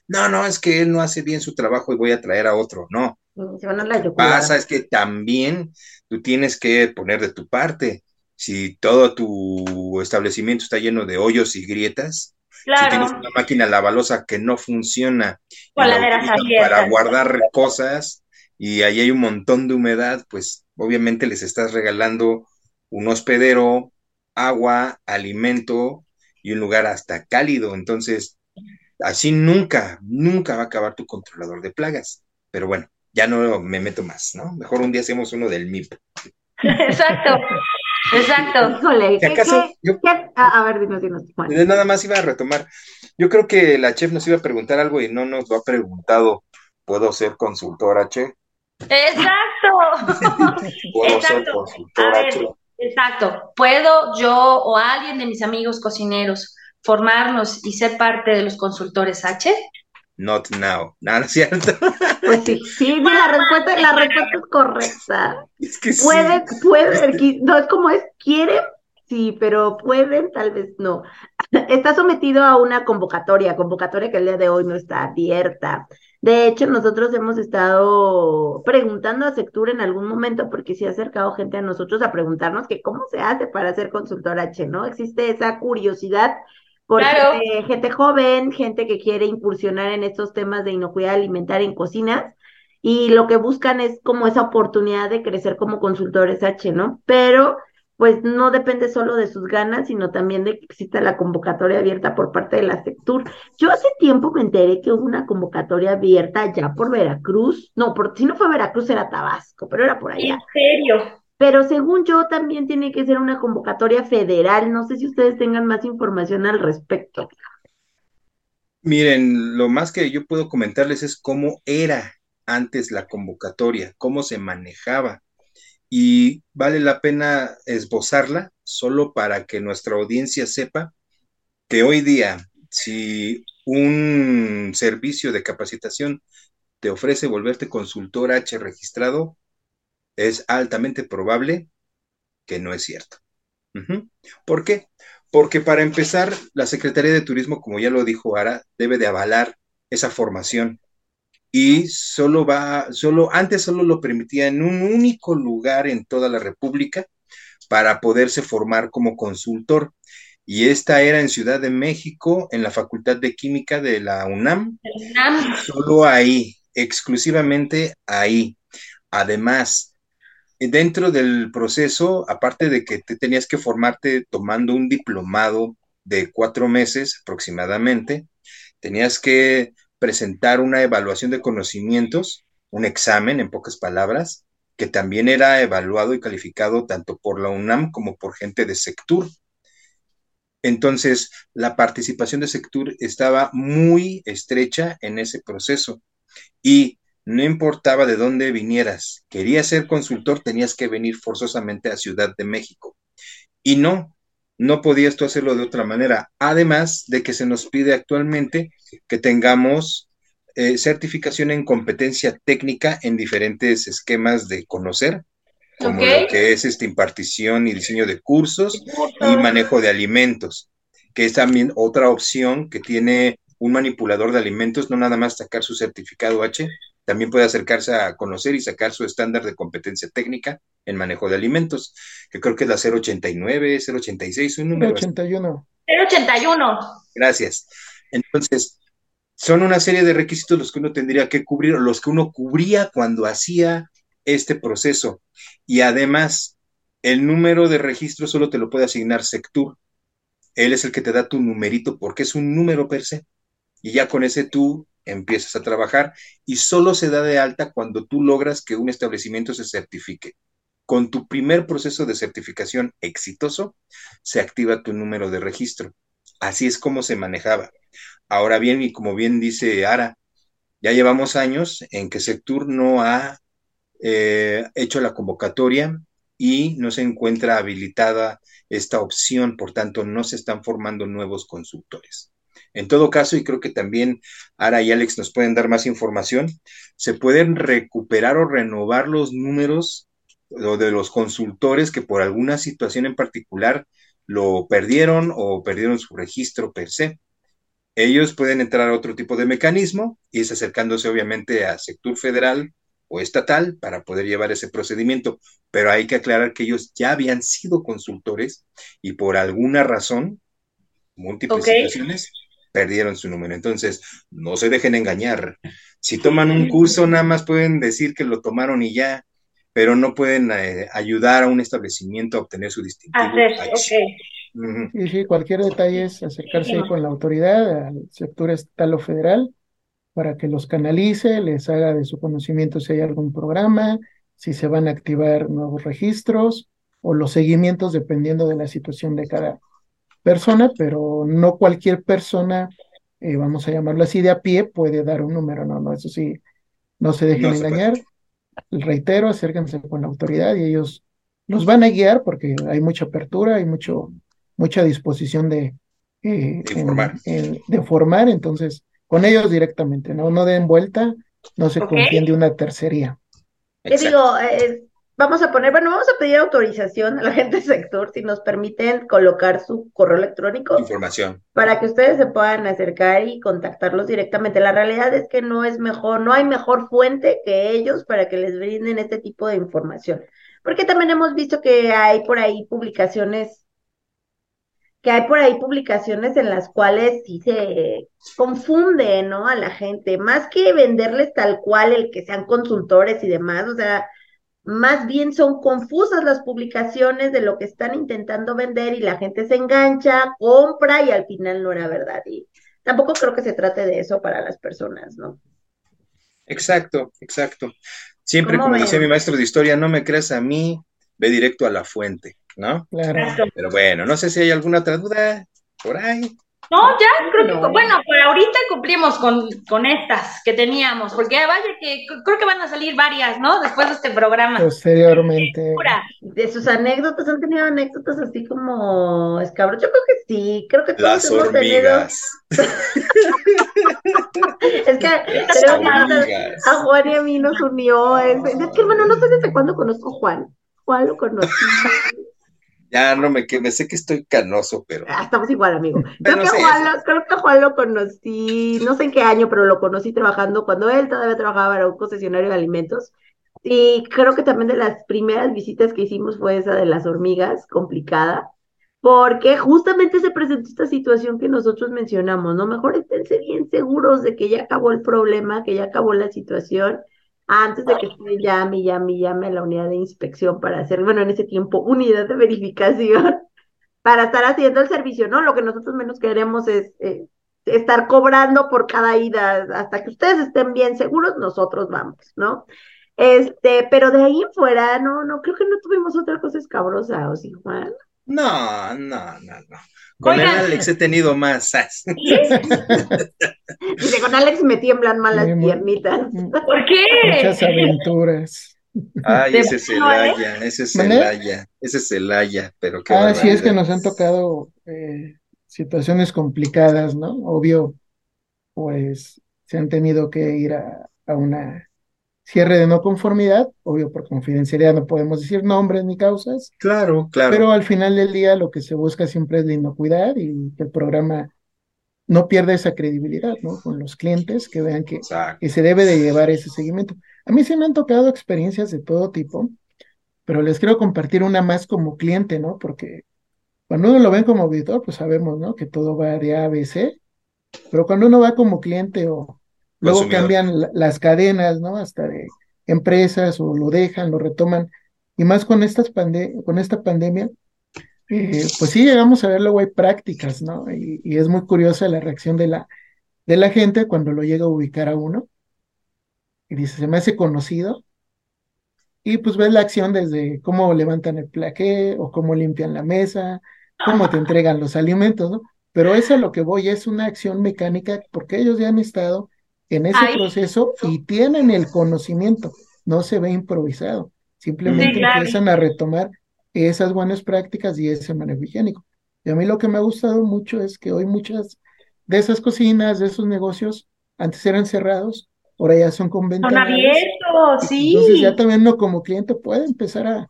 No, no, es que él no hace bien su trabajo y voy a traer a otro. No. Lo que pasa es que también tú tienes que poner de tu parte. Si todo tu establecimiento está lleno de hoyos y grietas, si tienes una máquina lavalosa que no funciona para guardar cosas y ahí hay un montón de humedad, pues obviamente les estás regalando un hospedero, agua, alimento y un lugar hasta cálido. Entonces, así nunca, nunca va a acabar tu controlador de plagas. Pero bueno, ya no me meto más, ¿no? Mejor un día hacemos uno del MIP. [laughs] Exacto, exacto. [laughs] a ver, dinos, dinos. Nada más iba a retomar. Yo creo que la chef nos iba a preguntar algo y no nos lo ha preguntado. ¿Puedo ser consultora, chef? Exacto. [laughs] ¿Puedo ser consultora, chef? Exacto. ¿Puedo yo o alguien de mis amigos cocineros formarnos y ser parte de los consultores H? Not now. Nada, ¿cierto? [laughs] Pues sí, sí, la respuesta, la respuesta es correcta. Es que puede, puede, no es como es, quiere, sí, pero pueden, tal vez no. [laughs] está sometido a una convocatoria, convocatoria que el día de hoy no está abierta. De hecho, nosotros hemos estado preguntando a Sectur en algún momento, porque se ha acercado gente a nosotros a preguntarnos que cómo se hace para ser consultor H, ¿no? Existe esa curiosidad por gente, joven, gente que quiere incursionar en estos temas de inocuidad alimentaria en cocinas, y lo que buscan es como esa oportunidad de crecer como consultores H, ¿no? Pero pues no depende solo de sus ganas, sino también de que exista la convocatoria abierta por parte de la Sectur. Yo hace tiempo me enteré que hubo una convocatoria abierta ya por Veracruz, no, por, si no fue Veracruz era Tabasco, pero era por allá. ¿En serio? Pero según yo también tiene que ser una convocatoria federal, no sé si ustedes tengan más información al respecto. Miren, lo más que yo puedo comentarles es cómo era antes la convocatoria, cómo se manejaba y vale la pena esbozarla solo para que nuestra audiencia sepa que hoy día, si un servicio de capacitación te ofrece volverte consultor H registrado, es altamente probable que no es cierto. ¿Por qué? Porque para empezar, la Secretaría de Turismo, como ya lo dijo Ara, debe de avalar esa formación y solo va, solo, antes solo lo permitía en un único lugar en toda la República para poderse formar como consultor. Y esta era en Ciudad de México, en la Facultad de Química de la UNAM. UNAM. Solo ahí, exclusivamente ahí. Además, dentro del proceso, aparte de que te tenías que formarte tomando un diplomado de cuatro meses aproximadamente, tenías que presentar una evaluación de conocimientos, un examen en pocas palabras, que también era evaluado y calificado tanto por la UNAM como por gente de Sectur. Entonces, la participación de Sectur estaba muy estrecha en ese proceso y no importaba de dónde vinieras, querías ser consultor, tenías que venir forzosamente a Ciudad de México. Y no, no podías tú hacerlo de otra manera. Además de que se nos pide actualmente que tengamos eh, certificación en competencia técnica en diferentes esquemas de conocer, como lo que es esta impartición y diseño de cursos y manejo de alimentos, que es también otra opción que tiene un manipulador de alimentos, no nada más sacar su certificado H, también puede acercarse a conocer y sacar su estándar de competencia técnica en manejo de alimentos, que creo que es la 089, 086, un número. 081. 081. Gracias. Entonces, son una serie de requisitos los que uno tendría que cubrir, o los que uno cubría cuando hacía este proceso. Y además, el número de registro solo te lo puede asignar Sectur. Él es el que te da tu numerito porque es un número per se. Y ya con ese tú empiezas a trabajar y solo se da de alta cuando tú logras que un establecimiento se certifique. Con tu primer proceso de certificación exitoso, se activa tu número de registro. Así es como se manejaba. Ahora bien, y como bien dice Ara, ya llevamos años en que Sectur no ha eh, hecho la convocatoria y no se encuentra habilitada esta opción, por tanto, no se están formando nuevos consultores. En todo caso, y creo que también Ara y Alex nos pueden dar más información, se pueden recuperar o renovar los números de los consultores que por alguna situación en particular lo perdieron o perdieron su registro per se. Ellos pueden entrar a otro tipo de mecanismo y es acercándose obviamente a sector federal o estatal para poder llevar ese procedimiento, pero hay que aclarar que ellos ya habían sido consultores y por alguna razón, múltiples situaciones, perdieron su número. Entonces, no se dejen engañar. Si toman un curso, nada más pueden decir que lo tomaron y ya, pero no pueden eh, ayudar a un establecimiento a obtener su distintivo. Y sí, cualquier detalle es acercarse con la autoridad, al sector estatal o federal, para que los canalice, les haga de su conocimiento si hay algún programa, si se van a activar nuevos registros o los seguimientos dependiendo de la situación de cada, persona, pero no cualquier persona, eh, vamos a llamarlo así, de a pie puede dar un número, no, no, eso sí, no se dejen engañar. Reitero, acérquense con la autoridad y ellos los van a guiar porque hay mucha apertura, hay mucho, mucha disposición de, eh, formar. de formar, entonces con ellos directamente, no, no den vuelta, no se okay. de una tercería. Te digo, eh, vamos a poner, bueno, vamos a pedir autorización a la gente del sector si nos permiten colocar su correo electrónico Información. para que ustedes se puedan acercar y contactarlos directamente. La realidad es que no es mejor, no hay mejor fuente que ellos para que les brinden este tipo de información. Porque también hemos visto que hay por ahí publicaciones, que hay por ahí publicaciones en las cuales sí se confunde, ¿no? A la gente, más que venderles tal cual el que sean consultores y demás, o sea, más bien son confusas las publicaciones de lo que están intentando vender y la gente se engancha, compra y al final no era verdad. Y tampoco creo que se trate de eso para las personas, ¿no? Exacto, exacto. Siempre, ¿Cómo como ven? decía mi maestro de historia, no me creas a mí, ve directo a la fuente, ¿no? Claro. Pero bueno, no sé si hay alguna otra duda por ahí. No, ya, creo que, No. bueno, por ahorita cumplimos con, con estas que teníamos, porque vaya que creo que van a salir varias, ¿no? Después de este programa. Posteriormente. De sus anécdotas, ¿han tenido anécdotas así como escabros? Yo creo que sí, creo que todos Las hemos tenido. hormigas. [laughs] Es que Las creo que hormigas. a Juan y a mí nos unió. Es, es que, hermano, no sé desde cuándo conozco a Juan. Juan lo conocí. Ya no me que me sé que estoy canoso, pero Ah, estamos igual, amigo. [laughs] Creo Pero que, Juan lo, creo que Juan lo conocí, no sé en qué año, pero lo conocí trabajando cuando él todavía trabajaba en un concesionario de alimentos. Y creo que también de las primeras visitas que hicimos fue esa de las hormigas, complicada, porque justamente se presentó esta situación que nosotros mencionamos, ¿no? Mejor esténse bien seguros de que ya acabó el problema, que ya acabó la situación, antes de que estén llame, llame, llame a la unidad de inspección para hacer, bueno, en ese tiempo, unidad de [laughs] verificación para estar haciendo el servicio, ¿no? Lo que nosotros menos queremos es eh, estar cobrando por cada ida, hasta que ustedes estén bien seguros, nosotros vamos, ¿no? Este, pero de ahí en fuera, no, no, creo que no tuvimos otra cosa escabrosa, ¿o sí, Juan? No, no, no, no. Con el. Alex he tenido más. [laughs] Dice, con Alex me tiemblan mal las Sí, muy- piernitas. ¿Por qué? Muchas aventuras. Ay, ¿De ese es plano, eh? Celaya, ese es ¿Mande? Celaya, ese es Celaya, pero qué Ah, sí, es que nos han tocado eh, situaciones complicadas, ¿no? Obvio, pues se han tenido que ir a, a una cierre de no conformidad, obvio por confidencialidad no podemos decir nombres ni causas, Claro, claro. pero al final del día lo que se busca siempre es la inocuidad y que el programa no pierda esa credibilidad, ¿no? Con los clientes, que vean que, que se debe de llevar ese seguimiento. A mí sí me han tocado experiencias de todo tipo, pero les quiero compartir una más como cliente, ¿no? Porque cuando uno lo ven como auditor, pues sabemos, ¿no? Que todo va de A a B, C, pero cuando uno va como cliente o luego Consumidor. cambian la- las cadenas, ¿no? Hasta de empresas o lo dejan, lo retoman, y más con estas pande con esta pandemia, eh, pues sí llegamos a ver luego hay prácticas, ¿no? Y, y es muy curiosa la reacción de la, de la gente cuando lo llega a ubicar a uno y dice, se me hace conocido. Y pues ves la acción desde cómo levantan el plaqué o cómo limpian la mesa, cómo te entregan los alimentos, ¿no? Pero eso a lo que voy es una acción mecánica porque ellos ya han estado en ese Ahí. proceso y tienen el conocimiento, no se ve improvisado, simplemente Sí, claro. empiezan a retomar esas buenas prácticas y ese manejo higiénico. Y a mí lo que me ha gustado mucho es que hoy muchas de esas cocinas, de esos negocios, antes eran cerrados, ahora ya son con Son abiertos, sí. Entonces ya también uno como cliente puede empezar a,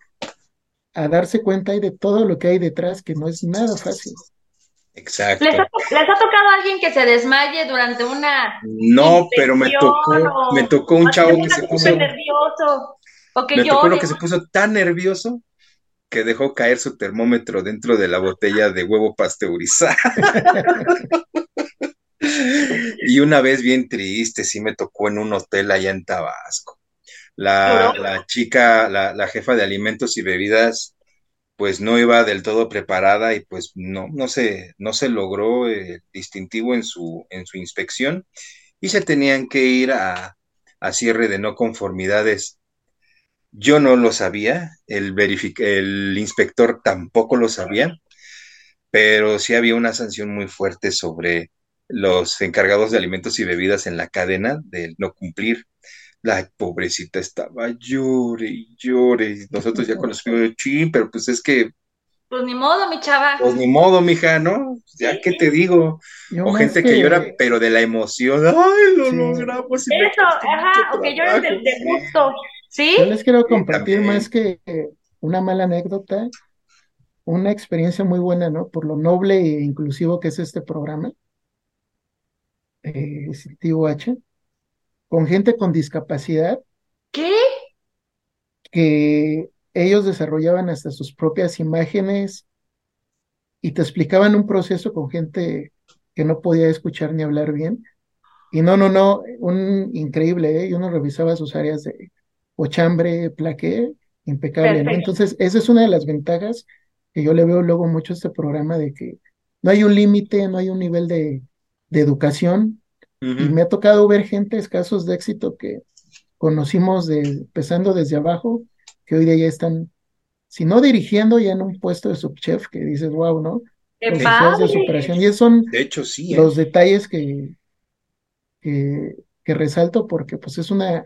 a darse cuenta ahí de todo lo que hay detrás, que no es nada fácil. Exacto. ¿Les ha, les ha tocado a alguien que se desmaye durante una No, pero me tocó, me tocó un chavo que se puso, súper nervioso o que me tocó uno que se puso tan nervioso que dejó caer su termómetro dentro de la botella de huevo pasteurizado. [laughs] Y una vez bien triste, sí me tocó en un hotel allá en Tabasco. La, la chica, la, la jefa de alimentos y bebidas, pues no iba del todo preparada y pues no, no se, no se logró el distintivo en su, en su inspección y se tenían que ir a, a cierre de no conformidades. Yo no lo sabía, el, verific- el inspector tampoco lo sabía, pero sí había una sanción muy fuerte sobre los encargados de alimentos y bebidas en la cadena de no cumplir. La pobrecita estaba llore y llore. y Nosotros ya conocimos de chin, pero pues es que, Pues ni modo, mi chava. pues ni modo, mija, ¿no? Ya qué te digo. Yo O gente que que- llora, pero de la emoción. ¡Ay, lo Sí. logramos! y Eso, ajá, o que lloren de, trabajo". de gusto. ¿Sí? Yo les quiero compartir también. más que una mala anécdota, una experiencia muy buena, ¿no? Por lo noble e inclusivo que es este programa, eh, Distintivo H, con gente con discapacidad ¿Qué? que ellos desarrollaban hasta sus propias imágenes y te explicaban un proceso con gente que no podía escuchar ni hablar bien. Y no, no, no, un increíble, ¿eh? Y uno revisaba sus áreas de ochambre, plaqué, impecable, ¿no? Entonces, esa es una de las ventajas que yo le veo luego mucho a este programa de que no hay un límite, no hay un nivel de, de educación. Y me ha tocado ver gente, casos de éxito que conocimos de, empezando desde abajo, que hoy día ya están, si no dirigiendo, ya en un puesto de subchef, que dices, wow, ¿no? ¡Qué de superación. Y esos son De hecho, sí, ¿eh? los detalles que, que, que resalto porque pues es una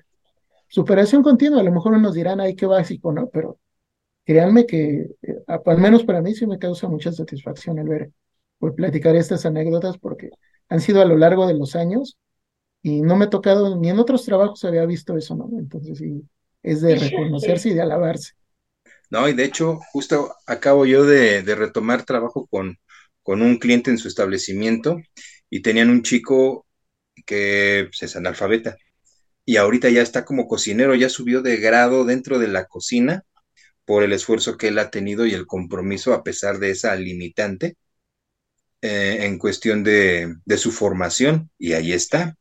superación continua. A lo mejor unos dirán, ay, qué básico, ¿no? Pero créanme que, eh, al menos para mí sí me causa mucha satisfacción el ver, por platicar estas anécdotas porque han sido a lo largo de los años y no me ha tocado, ni en otros trabajos había visto eso, ¿no? Entonces sí, es de reconocerse y de alabarse. No, y de hecho, justo acabo yo de, de retomar trabajo con, con un cliente en su establecimiento y tenían un chico que pues, es analfabeta y ahorita ya está como cocinero, ya subió de grado dentro de la cocina por el esfuerzo que él ha tenido y el compromiso a pesar de esa limitante eh, en cuestión de, de su formación y ahí está.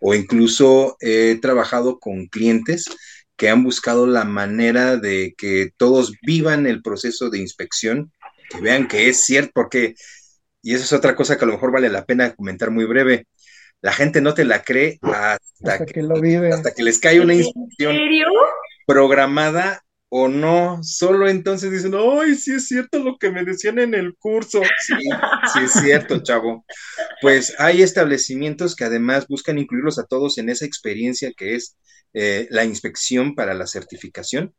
O incluso he trabajado con clientes que han buscado la manera de que todos vivan el proceso de inspección, que vean que es cierto, porque, y eso es otra cosa que a lo mejor vale la pena comentar muy breve, la gente no te la cree hasta, Hasta que, que lo vive. hasta que les cae una ¿En inspección serio? programada o no, solo entonces dicen, ay, sí es cierto lo que me decían en el curso. Sí, sí es cierto, chavo. Pues hay establecimientos que además buscan incluirlos a todos en esa experiencia que es eh, la inspección para la certificación.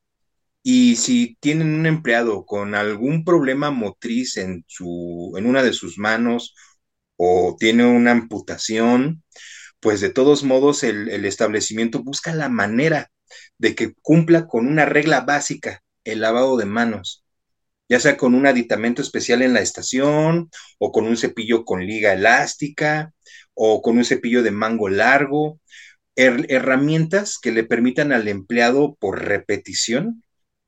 Y si tienen un empleado con algún problema motriz en, su, en una de sus manos o tiene una amputación, pues de todos modos el, el establecimiento busca la manera de que cumpla con una regla básica, el lavado de manos, ya sea con un aditamento especial en la estación, o con un cepillo con liga elástica, o con un cepillo de mango largo, her herramientas que le permitan al empleado por repetición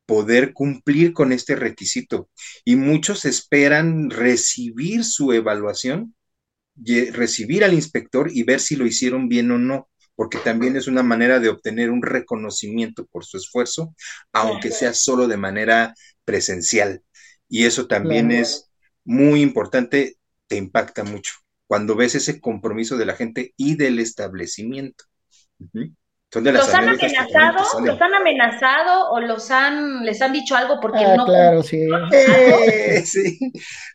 poder cumplir con este requisito. Y muchos esperan recibir su evaluación, recibir al inspector y ver si lo hicieron bien o no porque también es una manera de obtener un reconocimiento por su esfuerzo, aunque sea solo de manera presencial. Y eso también Claro. es muy importante, te impacta mucho cuando ves ese compromiso de la gente y del establecimiento. Ujú. Son de las ¿Los han amenazado? ¿Los han amenazado o los han, les han dicho algo porque Ah, no claro, sí. Eh, [laughs] [laughs] sí.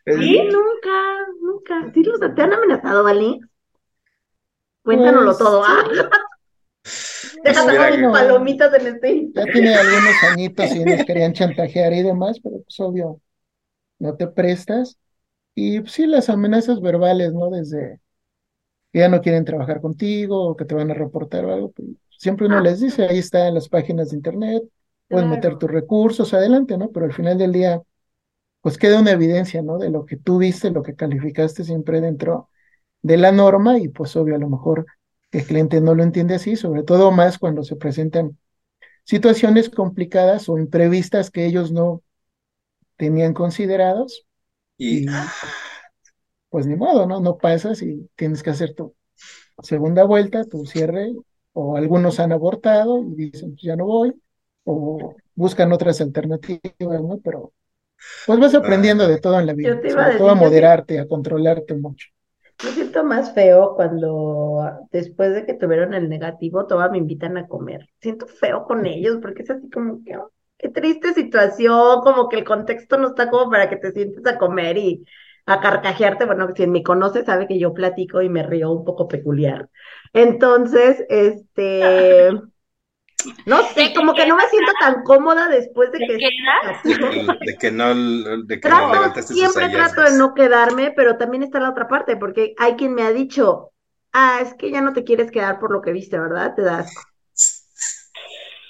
¿Sí? Nunca, nunca. ¿Sí los, ¿Te han amenazado, Vali? Cuéntanoslo Pues, todo. Ah, [laughs] deja Pues, sacar mira, mis palomitas en este. Ya tiene algunos [laughs] añitos y nos querían chantajear y demás, pero pues obvio, no te prestas. Y pues, sí, las amenazas verbales, ¿no? Desde que ya no quieren trabajar contigo o que te van a reportar o algo, pues, siempre uno Ah. les dice, ahí está en las páginas de internet, puedes Claro. meter tus recursos, adelante, ¿no? Pero al final del día, pues queda una evidencia, ¿no? De lo que tú viste, lo que calificaste siempre dentro de la norma y pues obvio, a lo mejor el cliente no lo entiende así, sobre todo más cuando se presentan situaciones complicadas o imprevistas que ellos no tenían considerados Y y pues ni modo, ¿no? No pasas y tienes que hacer tu segunda vuelta, tu cierre, o algunos han abortado y dicen, pues ya no voy, o buscan otras alternativas, ¿no? Pero pues vas aprendiendo de todo en la vida, sobre todo a moderarte, a controlarte mucho. Más feo cuando después de que tuvieron el negativo, todas me invitan a comer. Siento feo con ellos porque es así como que, oh, qué triste situación, como que el contexto no está como para que te sientes a comer y a carcajearte. Bueno, quien me conoce sabe que yo platico y me río un poco peculiar. Entonces, [laughs] este, no sé, como que no me siento tan cómoda después de ¿Te que de que no, de que no Trato, siempre trato de no quedarme, pero también está la otra parte, porque hay quien me ha dicho, ah, es que ya no te quieres quedar por lo que viste, ¿verdad? Te das.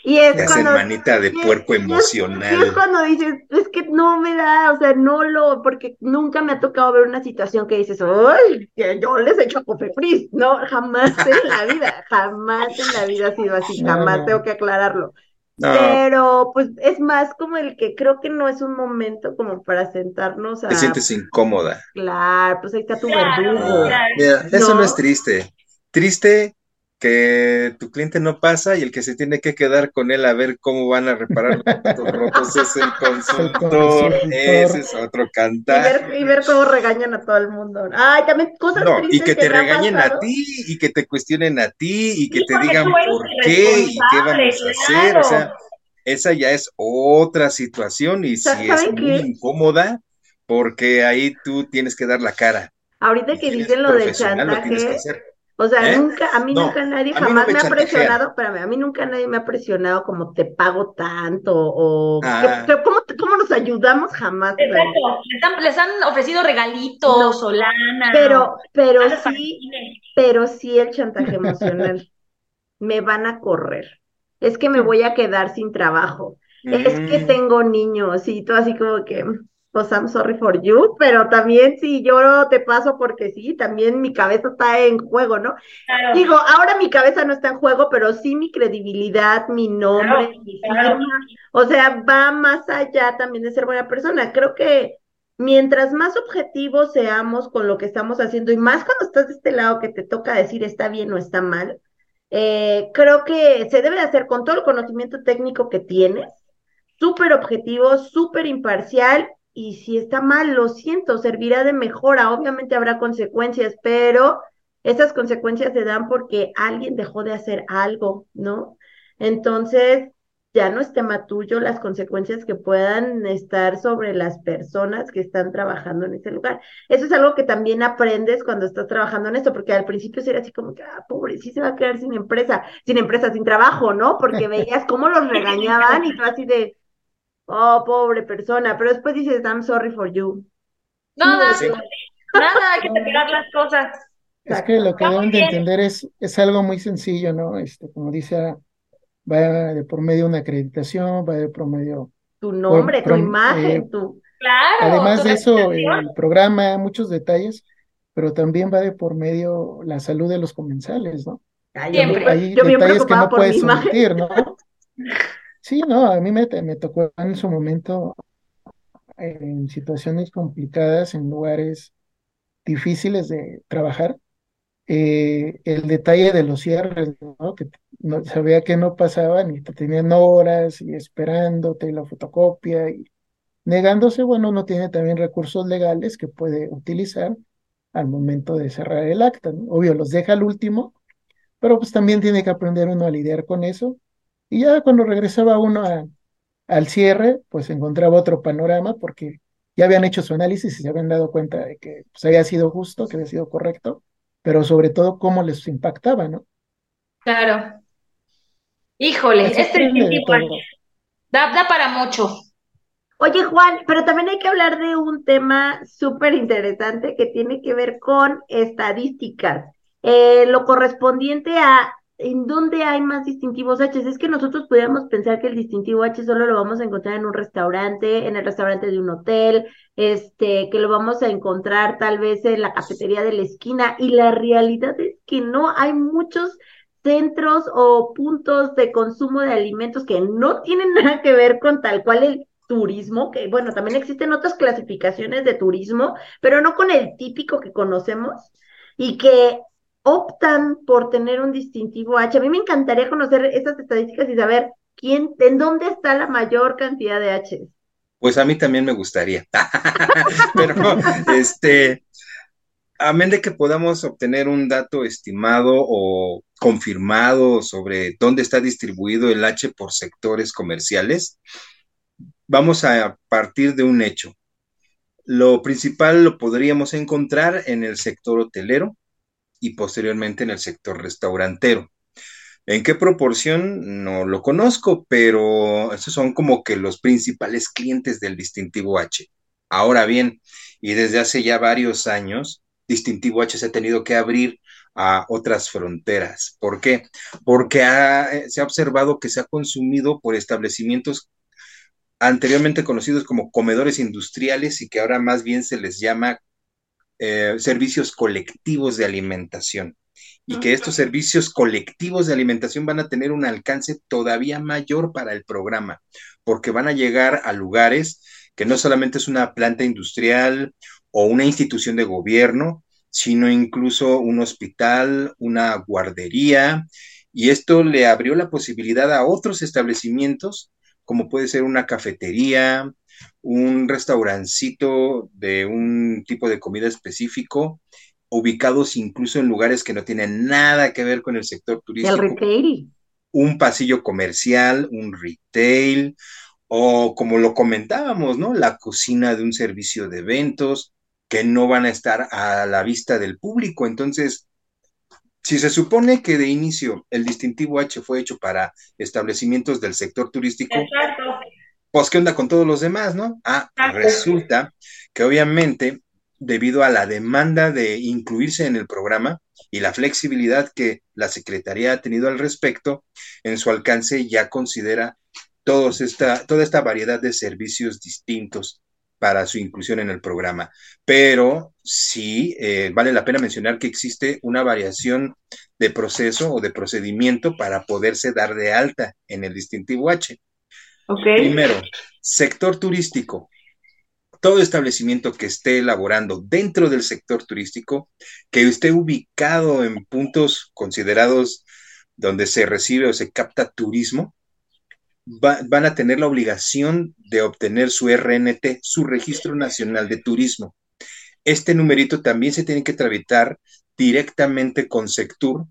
Y es cuando, manita de puerco es- y es emocional. cuando dices, es que no me da, o sea, no lo, porque nunca me ha tocado ver una situación que dices, ¡ay! Que yo les echo a Cofepris. No, jamás en la vida, [laughs] jamás en la vida ha sido así, jamás no. tengo que aclararlo. No, Pero, pues, es más como el que creo que no es un momento como para sentarnos a, te sientes incómoda. claro, pues ahí está tu Claro, verdugo. claro. Mira, eso no No. es triste. Triste que tu cliente no pasa y el que se tiene que quedar con él a ver cómo van a reparar los platos [laughs] rotos es el consultor. Ese es otro Y cantar. ver, y ver cómo regañan a todo el mundo. Ay, también cosas No, y que te regañen a ti y que te cuestionen a ti y que Sí, te digan por qué y qué vamos a hacer. O sea, claro. esa ya es otra situación y sí es ¿saben muy qué? incómoda porque ahí tú tienes que dar la cara. Ahorita que si dicen lo del profesional, lo o sea, ¿Eh? nunca, a mí No, nunca nadie no jamás me me ha presionado, espérame, a mí nunca nadie me ha presionado como te pago tanto o Ah. que- que- ¿cómo, cómo nos ayudamos jamás. Exacto. Les han, les han ofrecido regalitos, o lana. Pero, pero sí, pero sí el chantaje emocional. [laughs] Me van a correr. Es que me voy a quedar sin trabajo. Es que Mm. tengo niños y tú así como que, pues I'm sorry for you, pero también si yo te paso porque sí, también mi cabeza está en juego, ¿no? Claro. Digo, ahora mi cabeza no está en juego, pero sí mi credibilidad, mi nombre, Claro, mi claro. firma, o sea, va más allá también de ser buena persona. Creo que mientras más objetivos seamos con lo que estamos haciendo y más cuando estás de este lado que te toca decir está bien o está mal, eh, creo que se debe de hacer con todo el conocimiento técnico que tienes, súper objetivo, súper imparcial, y si está mal, lo siento, servirá de mejora. Obviamente habrá consecuencias, pero esas consecuencias se dan porque alguien dejó de hacer algo, ¿no? Entonces, ya no es tema tuyo las consecuencias que puedan estar sobre las personas que están trabajando en ese lugar. Eso es algo que también aprendes cuando estás trabajando en esto, porque al principio era así como que, ah, pobre, sí se va a quedar sin empresa, sin empresa, sin trabajo, ¿no? Porque veías cómo los regañaban y tú así de, oh, pobre persona, pero después dices, I'm sorry for you. No, nada, Sí. nada, hay que [laughs] separar las cosas. Es que lo que Está deben de entender es, es algo muy sencillo, ¿no? Este, como dice, va de por medio una acreditación, va de por medio, Tu nombre, tu imagen, eh, tu... Claro. además tu de eso, el programa, muchos detalles, pero también va de por medio la salud de los comensales, ¿no? Siempre. Hay yo bien detalles que no por puedes imagen. omitir, ¿no? [laughs] Sí, no, a mí me, tocó en su momento en situaciones complicadas, en lugares difíciles de trabajar, eh, el detalle de los cierres, ¿no? Que no, sabía que no pasaban y te tenían horas y esperándote la fotocopia y negándose, bueno, uno tiene también recursos legales que puede utilizar al momento de cerrar el acta, ¿no? Obvio, los deja al último, pero pues también tiene que aprender uno a lidiar con eso. Y ya cuando regresaba uno a- al cierre, pues encontraba otro panorama porque ya habían hecho su análisis y se habían dado cuenta de que pues, había sido justo, que había sido correcto, pero sobre todo cómo les impactaba, ¿no? Claro. Híjole, Así este da, da para mucho. Oye, Juan, pero también hay que hablar de un tema súper interesante que tiene que ver con estadísticas. Eh, lo correspondiente a en dónde hay más distintivos H. Es que nosotros pudiéramos pensar que el distintivo H solo lo vamos a encontrar en un restaurante, en el restaurante de un hotel, este, que lo vamos a encontrar tal vez en la cafetería de la esquina. Y la realidad es que no hay muchos centros o puntos de consumo de alimentos que no tienen [laughs] nada que ver con tal cual el turismo, que bueno, también existen otras clasificaciones de turismo, pero no con el típico que conocemos y que optan por tener un distintivo H. A mí me encantaría conocer esas estadísticas y saber quién, en dónde está la mayor cantidad de H. Pues a mí también me gustaría. [laughs] Pero, este, amén de que podamos obtener un dato estimado o confirmado sobre dónde está distribuido el H por sectores comerciales, vamos a partir de un hecho. Lo principal lo podríamos encontrar en el sector hotelero y posteriormente en el sector restaurantero. ¿En qué proporción? No lo conozco, pero esos son como que los principales clientes del distintivo H. Ahora bien, y desde hace ya varios años, distintivo H se ha tenido que abrir a otras fronteras. ¿Por qué? Porque se ha observado que se ha consumido por establecimientos anteriormente conocidos como comedores industriales y que ahora más bien se les llama eh, servicios colectivos de alimentación. Y que estos servicios colectivos de alimentación van a tener un alcance todavía mayor para el programa, porque van a llegar a lugares que no solamente es una planta industrial o una institución de gobierno, sino incluso un hospital, una guardería, y esto le abrió la posibilidad a otros establecimientos, como puede ser una cafetería, un restaurancito de un tipo de comida específico, ubicados incluso en lugares que no tienen nada que ver con el sector turístico. El retail. Un pasillo comercial, un retail, o como lo comentábamos, ¿no? La cocina de un servicio de eventos que no van a estar a la vista del público. Entonces, si se supone que de inicio el distintivo H fue hecho para establecimientos del sector turístico, pues ¿qué onda con todos los demás, no? Ah, resulta que obviamente, debido a la demanda de incluirse en el programa y la flexibilidad que la Secretaría ha tenido al respecto, en su alcance ya considera esta, toda esta variedad de servicios distintos para su inclusión en el programa. Pero sí eh, vale la pena mencionar que existe una variación de proceso o de procedimiento para poderse dar de alta en el distintivo H. Primero, sector turístico. Todo establecimiento que esté elaborando dentro del sector turístico, que esté ubicado en puntos considerados donde se recibe o se capta turismo, van a tener la obligación de obtener su RNT, su Registro Nacional de Turismo. Este numerito también se tiene que tramitar directamente con Sectur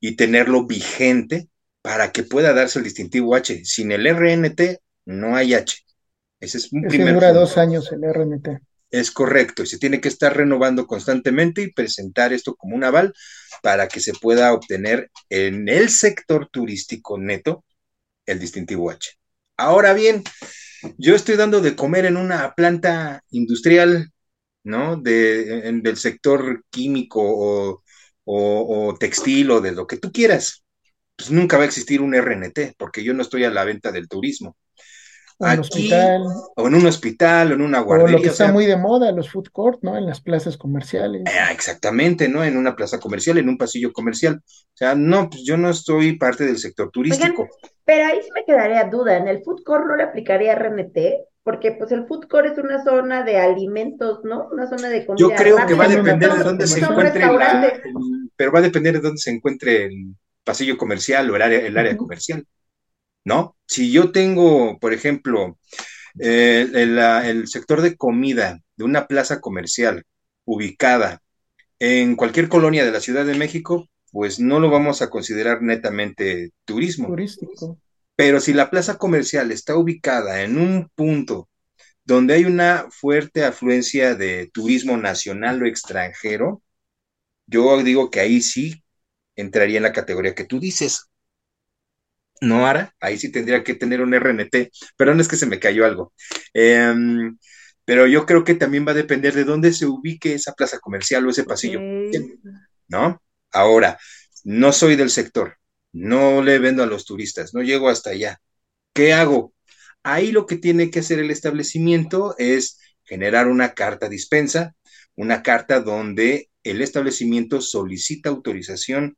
y tenerlo vigente para que pueda darse el distintivo H. Sin el RNT no hay H. Ese es un primer dura dos años el RNT. Es correcto, y se tiene que estar renovando constantemente y presentar esto como un aval para que se pueda obtener en el sector turístico neto el distintivo H. Ahora bien, yo estoy dando de comer en una planta industrial, ¿no? De, del sector químico o, textil o de lo que tú quieras. Pues nunca va a existir un RNT, porque yo no estoy a la venta del turismo. Aquí, o en un hospital, o en una guardería. O lo que está muy de moda, los food court, ¿no? En las plazas comerciales. Ah, exactamente, ¿no? En una plaza comercial, en un pasillo comercial. O sea, no, pues yo no estoy parte del sector turístico. Pero ahí sí me quedaría duda, ¿en el food court no le aplicaría RNT? Porque pues el food court es una zona de alimentos, ¿no? Una zona de comida. Yo creo que va a depender de dónde se encuentre pero va a depender de dónde se encuentre el pasillo comercial o el área, el área comercial. ¿no? Si yo tengo, por ejemplo, eh, el, sector de comida de una plaza comercial ubicada en cualquier colonia de la Ciudad de México, pues no lo vamos a considerar netamente turismo. Turístico. Pero si la plaza comercial está ubicada en un punto donde hay una fuerte afluencia de turismo nacional o extranjero, yo digo que ahí sí entraría en la categoría que tú dices. No hará, ahí sí tendría que tener un RNT, pero no es que se me cayó algo. Em, pero yo creo que también va a depender de dónde se ubique esa plaza comercial o ese pasillo, ¿no? Ahora, no soy del sector, no le vendo a los turistas, no llego hasta allá. ¿Qué hago? Ahí lo que tiene que hacer el establecimiento es generar una carta dispensa, una carta donde el establecimiento solicita autorización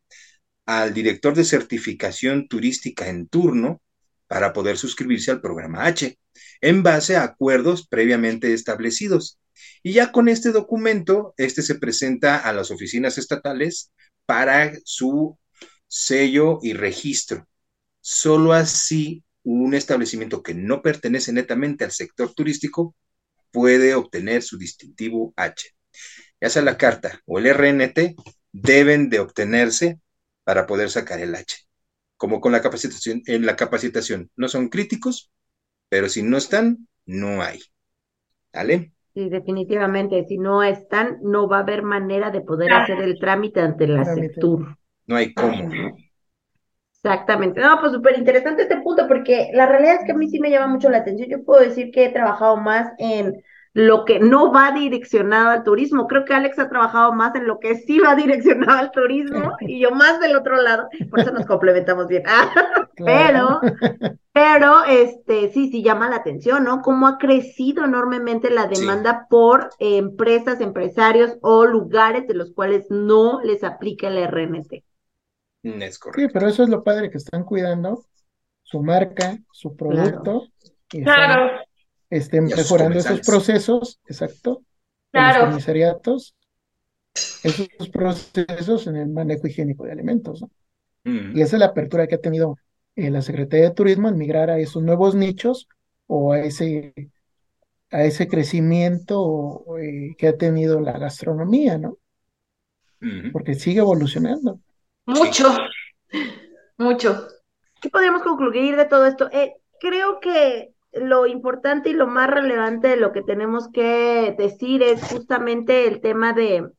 al director de certificación turística en turno para poder suscribirse al programa H, en base a acuerdos previamente establecidos. Y ya con este documento, este se presenta a las oficinas estatales para su sello y registro. Solo así un establecimiento que no pertenece netamente al sector turístico puede obtener su distintivo H. Ya sea la carta o el RNT, deben de obtenerse para poder sacar el H. Como con la capacitación, en la capacitación no son críticos, pero si no están, no hay. ¿Vale? Sí, definitivamente. Si no están, no va a haber manera de poder hacer el trámite ante la sector. No hay cómo. Exactamente. No, pues súper interesante este punto, porque la realidad es que a mí sí me llama mucho la atención. Yo puedo decir que he trabajado más en lo que no va direccionado al turismo. Creo que Alex ha trabajado más en lo que sí va direccionado al turismo [laughs] y yo más del otro lado, por eso nos complementamos bien. [laughs] Pero, pero, este, sí, sí llama la atención, ¿no? Cómo ha crecido enormemente la demanda por empresas, empresarios o lugares de los cuales no les aplica el RNT. Mm, es Sí, correcto. pero eso es lo padre que están cuidando su marca, su producto, y están Claro, este, sus mejorando esos procesos, exacto, en los Claro. comisariatos, esos procesos en el manejo higiénico de alimentos, ¿no? Mm, Y esa es la apertura que ha tenido eh, la Secretaría de Turismo en migrar a esos nuevos nichos o a ese, a ese crecimiento eh, que ha tenido la gastronomía, ¿no? mm. Porque sigue evolucionando. mucho, mucho. ¿Qué podríamos concluir de todo esto? Eh, creo que lo importante y lo más relevante de lo que tenemos que decir es justamente el tema de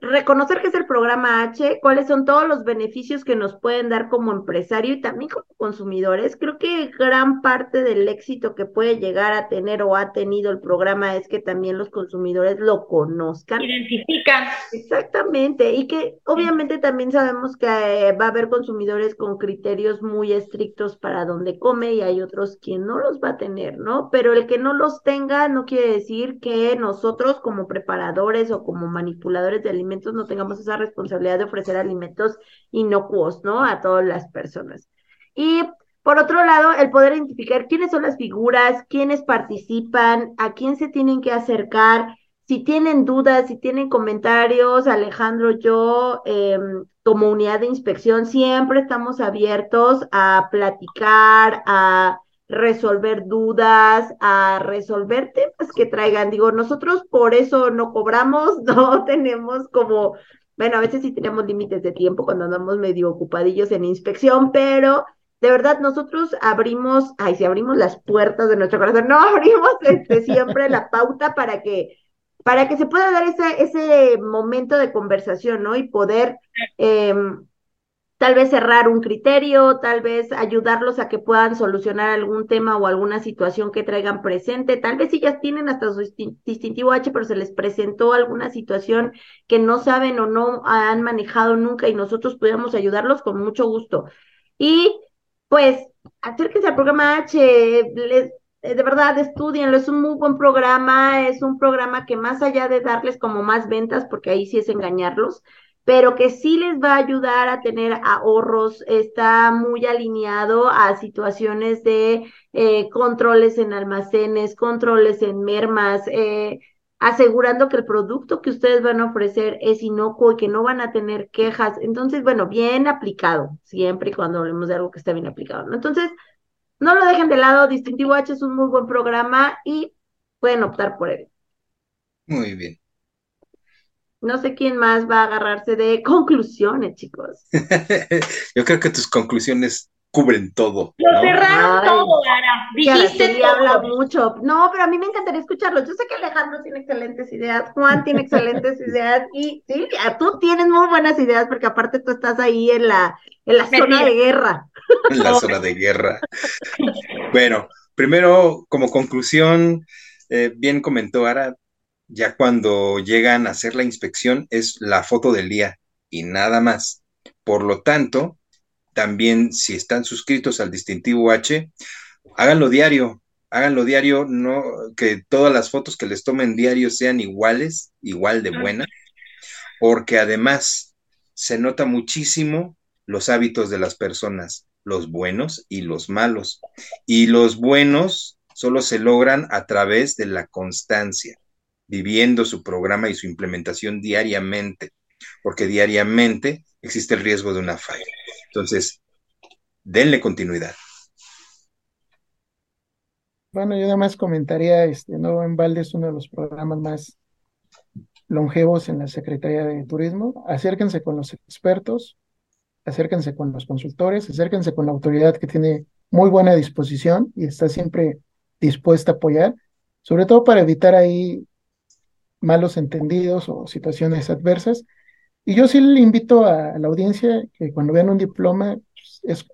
reconocer que es el programa H, cuáles son todos los beneficios que nos pueden dar como empresario y también como consumidores. Creo que gran parte del éxito que puede llegar a tener o ha tenido el programa es que también los consumidores lo conozcan. Identifican. Exactamente, y que obviamente también sabemos que eh, va a haber consumidores con criterios muy estrictos para donde come y hay otros quien no los va a tener, ¿no? Pero el que no los tenga no quiere decir que nosotros como preparadores o como manipuladores de alimentos no tengamos esa responsabilidad de ofrecer alimentos inocuos, ¿no? A todas las personas. Y por otro lado, el poder identificar quiénes son las figuras, quiénes participan, a quién se tienen que acercar. Si tienen dudas, si tienen comentarios, Alejandro, yo eh, como unidad de inspección siempre estamos abiertos a platicar, a resolver dudas, a resolver temas que traigan. Digo, nosotros por eso no cobramos, [laughs] no tenemos como, bueno, a veces sí tenemos límites de tiempo cuando andamos medio ocupadillos en inspección, pero de verdad nosotros abrimos, ay, si abrimos las puertas de nuestro corazón, no [laughs] abrimos este, siempre la pauta para que para que se pueda dar ese, ese momento de conversación, ¿no? Y poder eh, tal vez cerrar un criterio, tal vez ayudarlos a que puedan solucionar algún tema o alguna situación que traigan presente. Tal vez ellas tienen hasta su distintivo H, pero se les presentó alguna situación que no saben o no han manejado nunca y nosotros pudiéramos ayudarlos con mucho gusto. Y pues acérquense al programa H, les, de verdad, estudienlo, es un muy buen programa, es un programa que más allá de darles como más ventas, porque ahí sí es engañarlos, pero que sí les va a ayudar a tener ahorros, está muy alineado a situaciones de eh, controles en almacenes, controles en mermas, eh, asegurando que el producto que ustedes van a ofrecer es inocuo y que no van a tener quejas. Entonces, bueno, bien aplicado, siempre y cuando hablemos de algo que está bien aplicado. Entonces, no lo dejen de lado, Distintivo H es un muy buen programa y pueden optar por él. Muy bien. No sé quién más va a agarrarse de [laughs] conclusiones, chicos. [laughs] Yo creo que tus conclusiones cubren todo. Lo ¿no? cerraron Ay, todo, Ara. Que Dijiste Araceli habla todo. mucho. No, pero a mí me encantaría escucharlo. Yo sé que Alejandro tiene excelentes ideas, Juan tiene excelentes [laughs] ideas y Silvia, tú tienes muy buenas ideas porque aparte tú estás ahí en la, en la zona de guerra. en la zona de guerra. Bueno, primero, como conclusión, eh, bien comentó Ara, ya cuando llegan a hacer la inspección es la foto del día y nada más. Por lo tanto, también si están suscritos al distintivo H, háganlo diario, háganlo diario, no que todas las fotos que les tomen diario sean iguales, igual de buenas, porque además se nota muchísimo los hábitos de las personas, los buenos y los malos. Y los buenos solo se logran a través de la constancia, viviendo su programa y su implementación diariamente, porque diariamente existe el riesgo de una falla. Entonces, denle continuidad. Bueno, yo nada más comentaría, este, Nuevo en Balde es uno de los programas más longevos en la Secretaría de Turismo. Acérquense con los expertos, acérquense con los consultores, acérquense con la autoridad que tiene muy buena disposición y está siempre dispuesta a apoyar, sobre todo para evitar ahí malos entendidos o situaciones adversas. Y yo sí le invito a la audiencia que cuando vean un diploma, pues, es,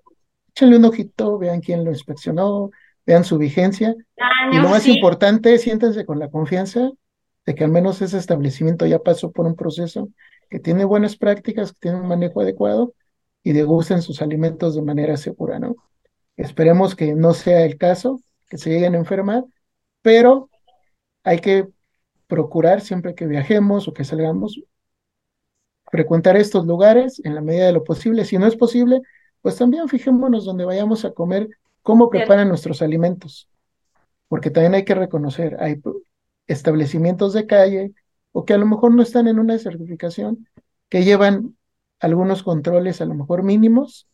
échenle un ojito, vean quién lo inspeccionó, vean su vigencia. y lo más importante, siéntense con la confianza de que al menos ese establecimiento ya pasó por un proceso, que tiene buenas prácticas, que tiene un manejo adecuado y degusten sus alimentos de manera segura, ¿no? Esperemos que no sea el caso, que se lleguen a enfermar, pero hay que procurar siempre que viajemos o que salgamos, frecuentar estos lugares en la medida de lo posible. Si no es posible, pues también fijémonos donde vayamos a comer, cómo preparan nuestros alimentos, porque también hay que reconocer, hay establecimientos de calle o que a lo mejor no están en una certificación, que llevan algunos controles a lo mejor mínimos,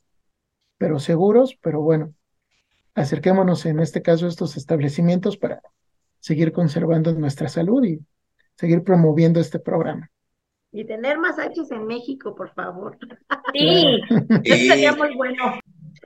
pero seguros, pero bueno, acerquémonos en este caso a estos establecimientos para seguir conservando nuestra salud y seguir promoviendo este programa. Y tener más hachos en México, por favor. Sí, [laughs] eso sería muy bueno.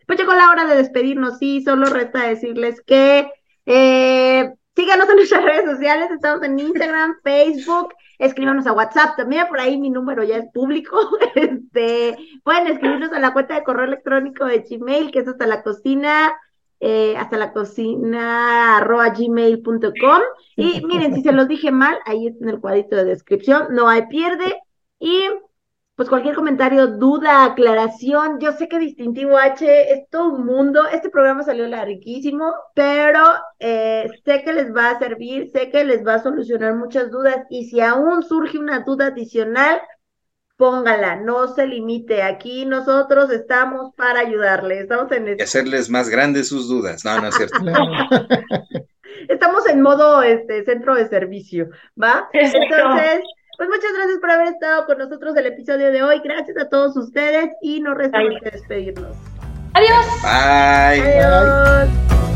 Pues llegó la hora de despedirnos, sí, solo resta decirles que eh, síganos en nuestras redes sociales, estamos en Instagram, [laughs] Facebook, escríbanos a WhatsApp, también por ahí mi número ya es público, [laughs] este, pueden escribirnos a la cuenta de correo electrónico de Gmail, que es hasta la cocina eh, hasta la cocina arroba gmail.com. Y miren, si se los dije mal, ahí está en el cuadrito de descripción, no hay pierde. Y pues cualquier comentario, duda, aclaración, yo sé que Distintivo H es todo un mundo, este programa salió larguísimo, pero eh, sé que les va a servir, sé que les va a solucionar muchas dudas y si aún surge una duda adicional, póngala, no se limite. Aquí nosotros estamos para ayudarle. Estamos en y hacerles más grandes sus dudas. No, no es cierto. [laughs] estamos en modo este centro de servicio, ¿va? Entonces, pues muchas gracias por haber estado con nosotros el episodio de hoy. Gracias a todos ustedes y no resta más que despedirnos. Adiós. Bye. Adiós.